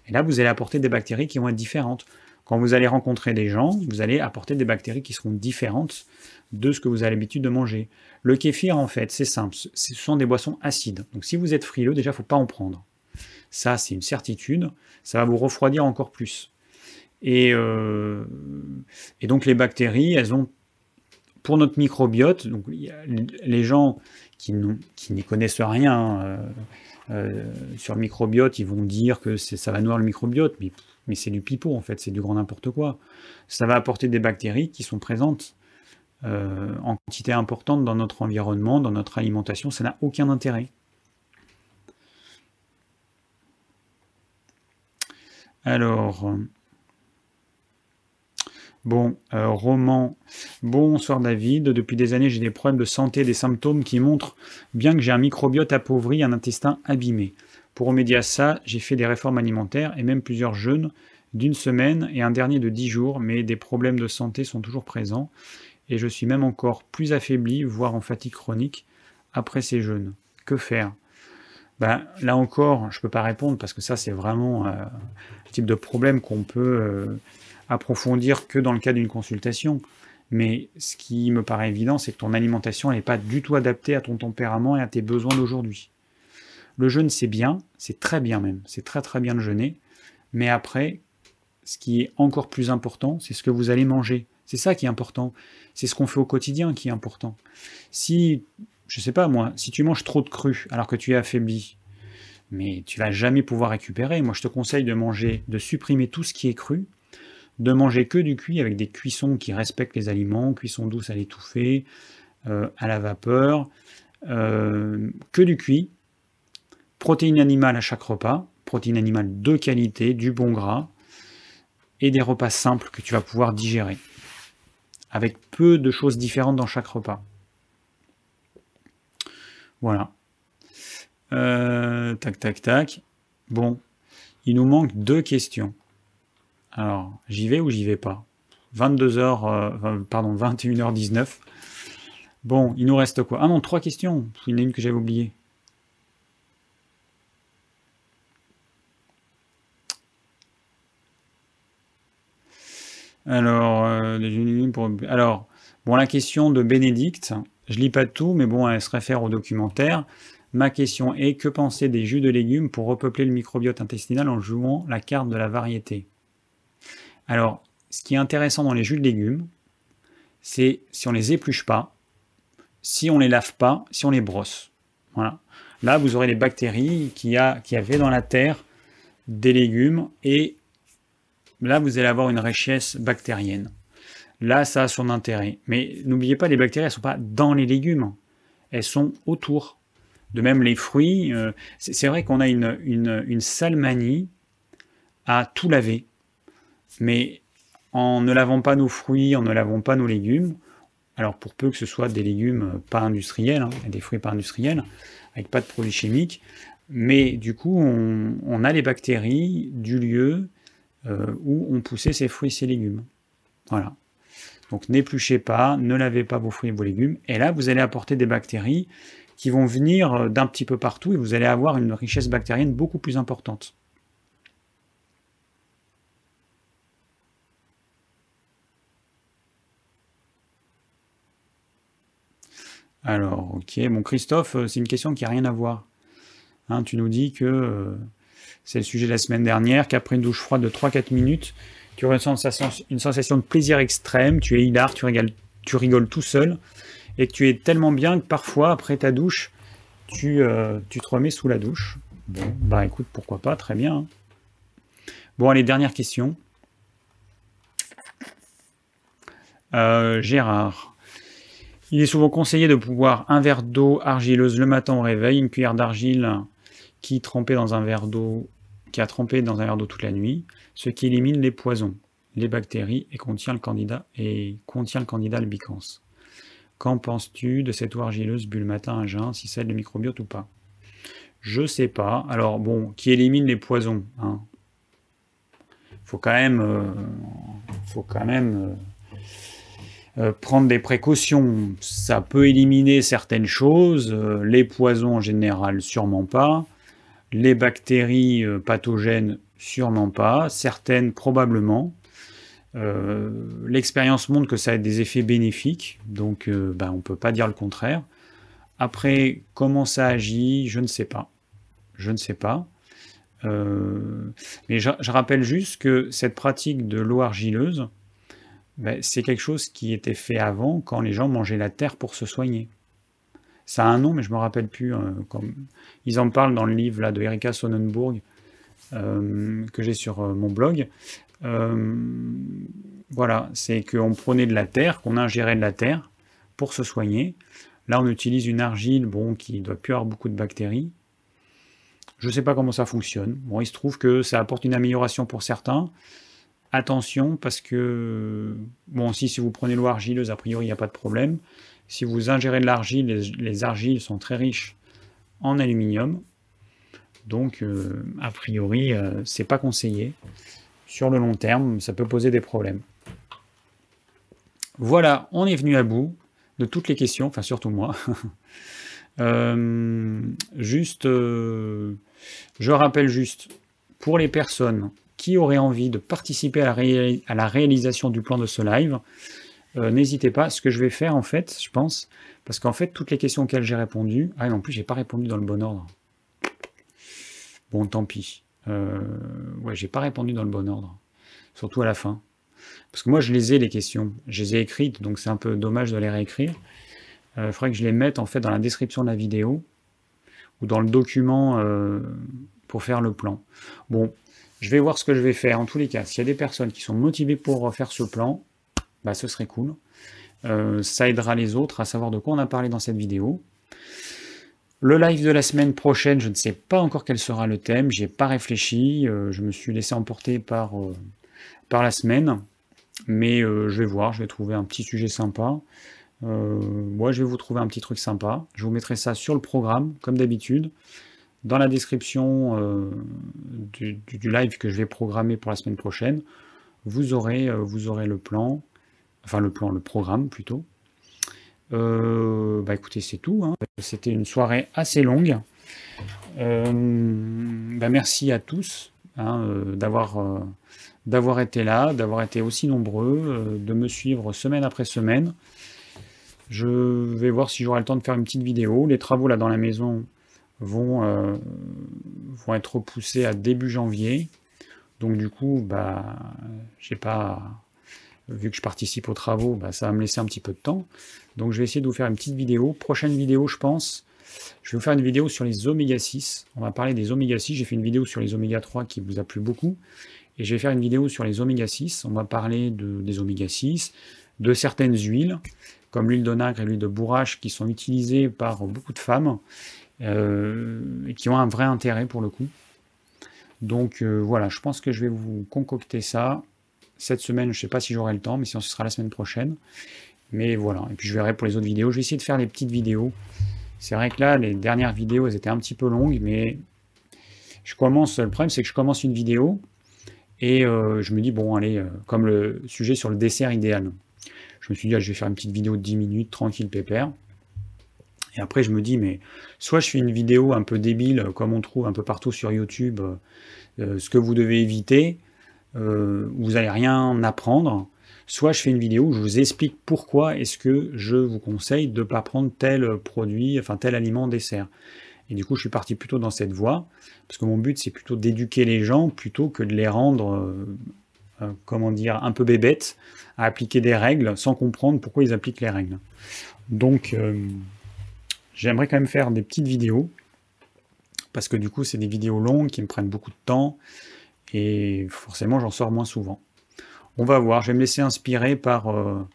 Et là, vous allez apporter des bactéries qui vont être différentes. Quand vous allez rencontrer des gens, vous allez apporter des bactéries qui seront différentes de ce que vous avez l'habitude de manger. Le kéfir, en fait, c'est simple, ce sont des boissons acides. Donc si vous êtes frileux, déjà, il ne faut pas en prendre. Ça, c'est une certitude. Ça va vous refroidir encore plus. Et, euh, donc les bactéries, elles ont, pour notre microbiote, donc les gens qui, n'y connaissent rien euh, euh, sur le microbiote, ils vont dire que ça va nourrir le microbiote, mais c'est du pipeau en fait, c'est du grand n'importe quoi. Ça va apporter des bactéries qui sont présentes en quantité importante dans notre environnement, dans notre alimentation, ça n'a aucun intérêt. Alors, bon, euh, roman, bonsoir David, depuis des années j'ai des problèmes de santé, des symptômes qui montrent bien que j'ai un microbiote appauvri, un intestin abîmé. Pour remédier à ça, j'ai fait des réformes alimentaires et même plusieurs jeûnes d'une semaine et un dernier de dix jours, mais des problèmes de santé sont toujours présents et je suis même encore plus affaibli, voire en fatigue chronique, après ces jeûnes. Que faire? Ben, Là encore, je ne peux pas répondre parce que ça, c'est vraiment euh, un type de problème qu'on peut euh, approfondir que dans le cas d'une consultation. Mais ce qui me paraît évident, c'est que ton alimentation n'est pas du tout adaptée à ton tempérament et à tes besoins d'aujourd'hui. Le jeûne, c'est bien, c'est très bien même, c'est très très bien de jeûner, mais après, ce qui est encore plus important, c'est ce que vous allez manger. C'est ça qui est important. C'est ce qu'on fait au quotidien qui est important. Si, je sais pas moi, si tu manges trop de cru alors que tu es affaibli, mais tu vas jamais pouvoir récupérer. Moi, je te conseille de manger, de supprimer tout ce qui est cru, de manger que du cuit avec des cuissons qui respectent les aliments, cuisson douce à l'étouffée, euh, à la vapeur, euh, que du cuit, protéines animales à chaque repas, protéines animales de qualité, du bon gras, et des repas simples que tu vas pouvoir digérer, avec peu de choses différentes dans chaque repas. Voilà. Euh, tac, tac, tac. Bon, il nous manque deux questions. Alors, j'y vais ou j'y vais pas? 22h, euh, euh, pardon, 21h19. Bon, il nous reste quoi? Ah non, trois questions. Il y en a une que j'avais oubliée. Alors, alors, bon, la question de Bénédicte je lis pas tout, mais bon, elle se réfère au documentaire. Ma question est que penser des jus de légumes pour repeupler le microbiote intestinal en jouant la carte de la variété? Alors, ce qui est intéressant dans les jus de légumes, c'est si on les épluche pas, si on les lave pas, si on les brosse. Voilà. Là, vous aurez les bactéries a, qui avaient dans la terre des légumes et là, vous allez avoir une richesse bactérienne. Là, ça a son intérêt. Mais n'oubliez pas, les bactéries, elles ne sont pas dans les légumes. Elles sont autour. De même, les fruits, euh, c'est vrai qu'on a une, une, sale manie à tout laver. Mais en ne lavant pas nos fruits, en ne lavant pas nos légumes, alors pour peu que ce soit des légumes pas industriels, hein, des fruits pas industriels, avec pas de produits chimiques, mais du coup on, a les bactéries du lieu euh, où on poussait ces fruits ces légumes. Voilà. Donc n'épluchez pas, ne lavez pas vos fruits et vos légumes, et là vous allez apporter des bactéries qui vont venir d'un petit peu partout et vous allez avoir une richesse bactérienne beaucoup plus importante. Alors, ok. Bon, Christophe, euh, c'est une question qui n'a rien à voir. Hein, tu nous dis que euh, c'est le sujet de la semaine dernière, qu'après une douche froide de 3-4 minutes, tu ressens une sensation de plaisir extrême, tu es hilar, tu rigoles, tout seul, et tu es tellement bien que parfois, après ta douche, tu, euh, te remets sous la douche. Bon, bah écoute, pourquoi pas, très bien. Hein. Bon, allez, dernière question. Gérard. Il est souvent conseillé de boire un verre d'eau argileuse le matin au réveil, une cuillère d'argile qui trempée dans un verre d'eau, qui a trempé dans un verre d'eau toute la nuit, ce qui élimine les poisons, les bactéries et contient le candidat le albicans. Qu'en penses-tu de cette eau argileuse bu le matin à jeun, si c'est le microbiote ou pas? Je sais pas. Alors bon, qui élimine les poisons. Hein? Faut quand même, euh. Euh, euh, prendre des précautions, ça peut éliminer certaines choses, les poisons en général sûrement pas, les bactéries euh, pathogènes sûrement pas, certaines probablement. L'expérience montre que ça a des effets bénéfiques, donc ben, on ne peut pas dire le contraire. Après, comment ça agit, je ne sais pas. Je ne sais pas. mais je, rappelle juste que cette pratique de l'eau argileuse, ben, c'est quelque chose qui était fait avant quand les gens mangeaient la terre pour se soigner. Ça a un nom, mais je ne me rappelle plus. Euh, comme... Ils en parlent dans le livre là, de Erika Sonnenburg euh, que j'ai sur euh, mon blog. voilà, c'est qu'on prenait de la terre, qu'on ingérait de la terre pour se soigner. Là, on utilise une argile bon, qui doit plus avoir beaucoup de bactéries. Je ne sais pas comment ça fonctionne. Bon, il se trouve que ça apporte une amélioration pour certains attention parce que, bon, si, si vous prenez l'eau argileuse, a priori, il n'y a pas de problème. Si vous ingérez de l'argile, les, argiles sont très riches en aluminium. Donc, euh, a priori, euh, c'est pas conseillé. Sur le long terme, ça peut poser des problèmes. Voilà, on est venu à bout de toutes les questions, enfin surtout moi. Euh, juste, je rappelle juste, pour les personnes qui aurait envie de participer à la, réalisation du plan de ce live, euh, n'hésitez pas. Ce que je vais faire, en fait, je pense, parce qu'en fait, toutes les questions auxquelles j'ai répondu, ah, en plus, j'ai pas répondu dans le bon ordre. Bon, tant pis. Euh, ouais, j'ai pas répondu dans le bon ordre, surtout à la fin. Parce que moi, je les ai, les questions. Je les ai écrites, donc c'est un peu dommage de les réécrire. Il euh, faudrait que je les mette, en fait, dans la description de la vidéo, ou dans le document euh, pour faire le plan. Bon, je vais voir ce que je vais faire. En tous les cas, s'il y a des personnes qui sont motivées pour faire ce plan, bah, ce serait cool. Euh, ça aidera les autres à savoir de quoi on a parlé dans cette vidéo. Le live de la semaine prochaine, je ne sais pas encore quel sera le thème, j'ai pas réfléchi, euh, je me suis laissé emporter par, euh, par la semaine, mais je vais voir, je vais trouver un petit sujet sympa. moi, je vais vous trouver un petit truc sympa. Je vous mettrai ça sur le programme, comme d'habitude. Dans la description euh, du, live que je vais programmer pour la semaine prochaine, vous aurez, vous aurez le plan, enfin le plan, le programme plutôt. Euh, bah écoutez, c'est tout. Hein. C'était une soirée assez longue. bah merci à tous hein, d'avoir d'avoir été là, d'avoir été aussi nombreux, euh, de me suivre semaine après semaine. Je vais voir si j'aurai le temps de faire une petite vidéo. Les travaux là dans la maison vont, euh, vont être repoussés à début janvier. Donc du coup, bah, j'ai pas, vu que je participe aux travaux, bah, ça va me laisser un petit peu de temps. Donc je vais essayer de vous faire une petite vidéo. Prochaine vidéo, je pense, je vais vous faire une vidéo sur les oméga 6. On va parler des oméga 6. J'ai fait une vidéo sur les oméga 3 qui vous a plu beaucoup. Et je vais faire une vidéo sur les oméga 6. On va parler de, des oméga 6, de certaines huiles, comme l'huile d'onagre et l'huile de bourrache, qui sont utilisées par beaucoup de femmes euh, et qui ont un vrai intérêt pour le coup. Donc euh, voilà, je pense que je vais vous concocter ça. Cette semaine, je ne sais pas si j'aurai le temps, mais sinon ce sera la semaine prochaine. Mais voilà, et puis je verrai pour les autres vidéos. Je vais essayer de faire des petites vidéos. C'est vrai que là, les dernières vidéos, elles étaient un petit peu longues, mais je commence. Le problème, c'est que je commence une vidéo et euh, je me dis, bon, allez, comme le sujet sur le dessert idéal. Je me suis dit, ah, je vais faire une petite vidéo de 10 minutes, tranquille, pépère. Et après, je me dis, mais soit je fais une vidéo un peu débile, comme on trouve un peu partout sur YouTube, euh, ce que vous devez éviter, euh, vous n'allez rien apprendre. Soit je fais une vidéo où je vous explique pourquoi est-ce que je vous conseille de ne pas prendre tel produit, enfin tel aliment dessert. Et du coup, je suis parti plutôt dans cette voie, parce que mon but, c'est plutôt d'éduquer les gens plutôt que de les rendre, euh, comment dire, un peu bébêtes, à appliquer des règles sans comprendre pourquoi ils appliquent les règles. Donc, J'aimerais quand même faire des petites vidéos, parce que du coup, c'est des vidéos longues qui me prennent beaucoup de temps, et forcément, j'en sors moins souvent. On va voir, je vais me laisser inspirer par, euh,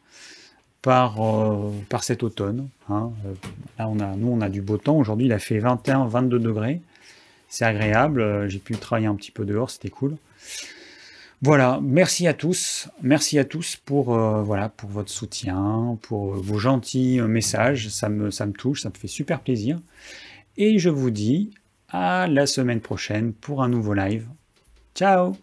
par, euh, par cet automne. Hein. Euh, là, on a, nous, on a du beau temps. Aujourd'hui, il a fait 21-22 degrés. C'est agréable. J'ai pu travailler un petit peu dehors, c'était cool. Voilà, merci à tous, merci à tous pour, voilà, pour votre soutien, pour vos gentils messages, ça me, ça me touche, ça me fait super plaisir. Et je vous dis à la semaine prochaine pour un nouveau live. Ciao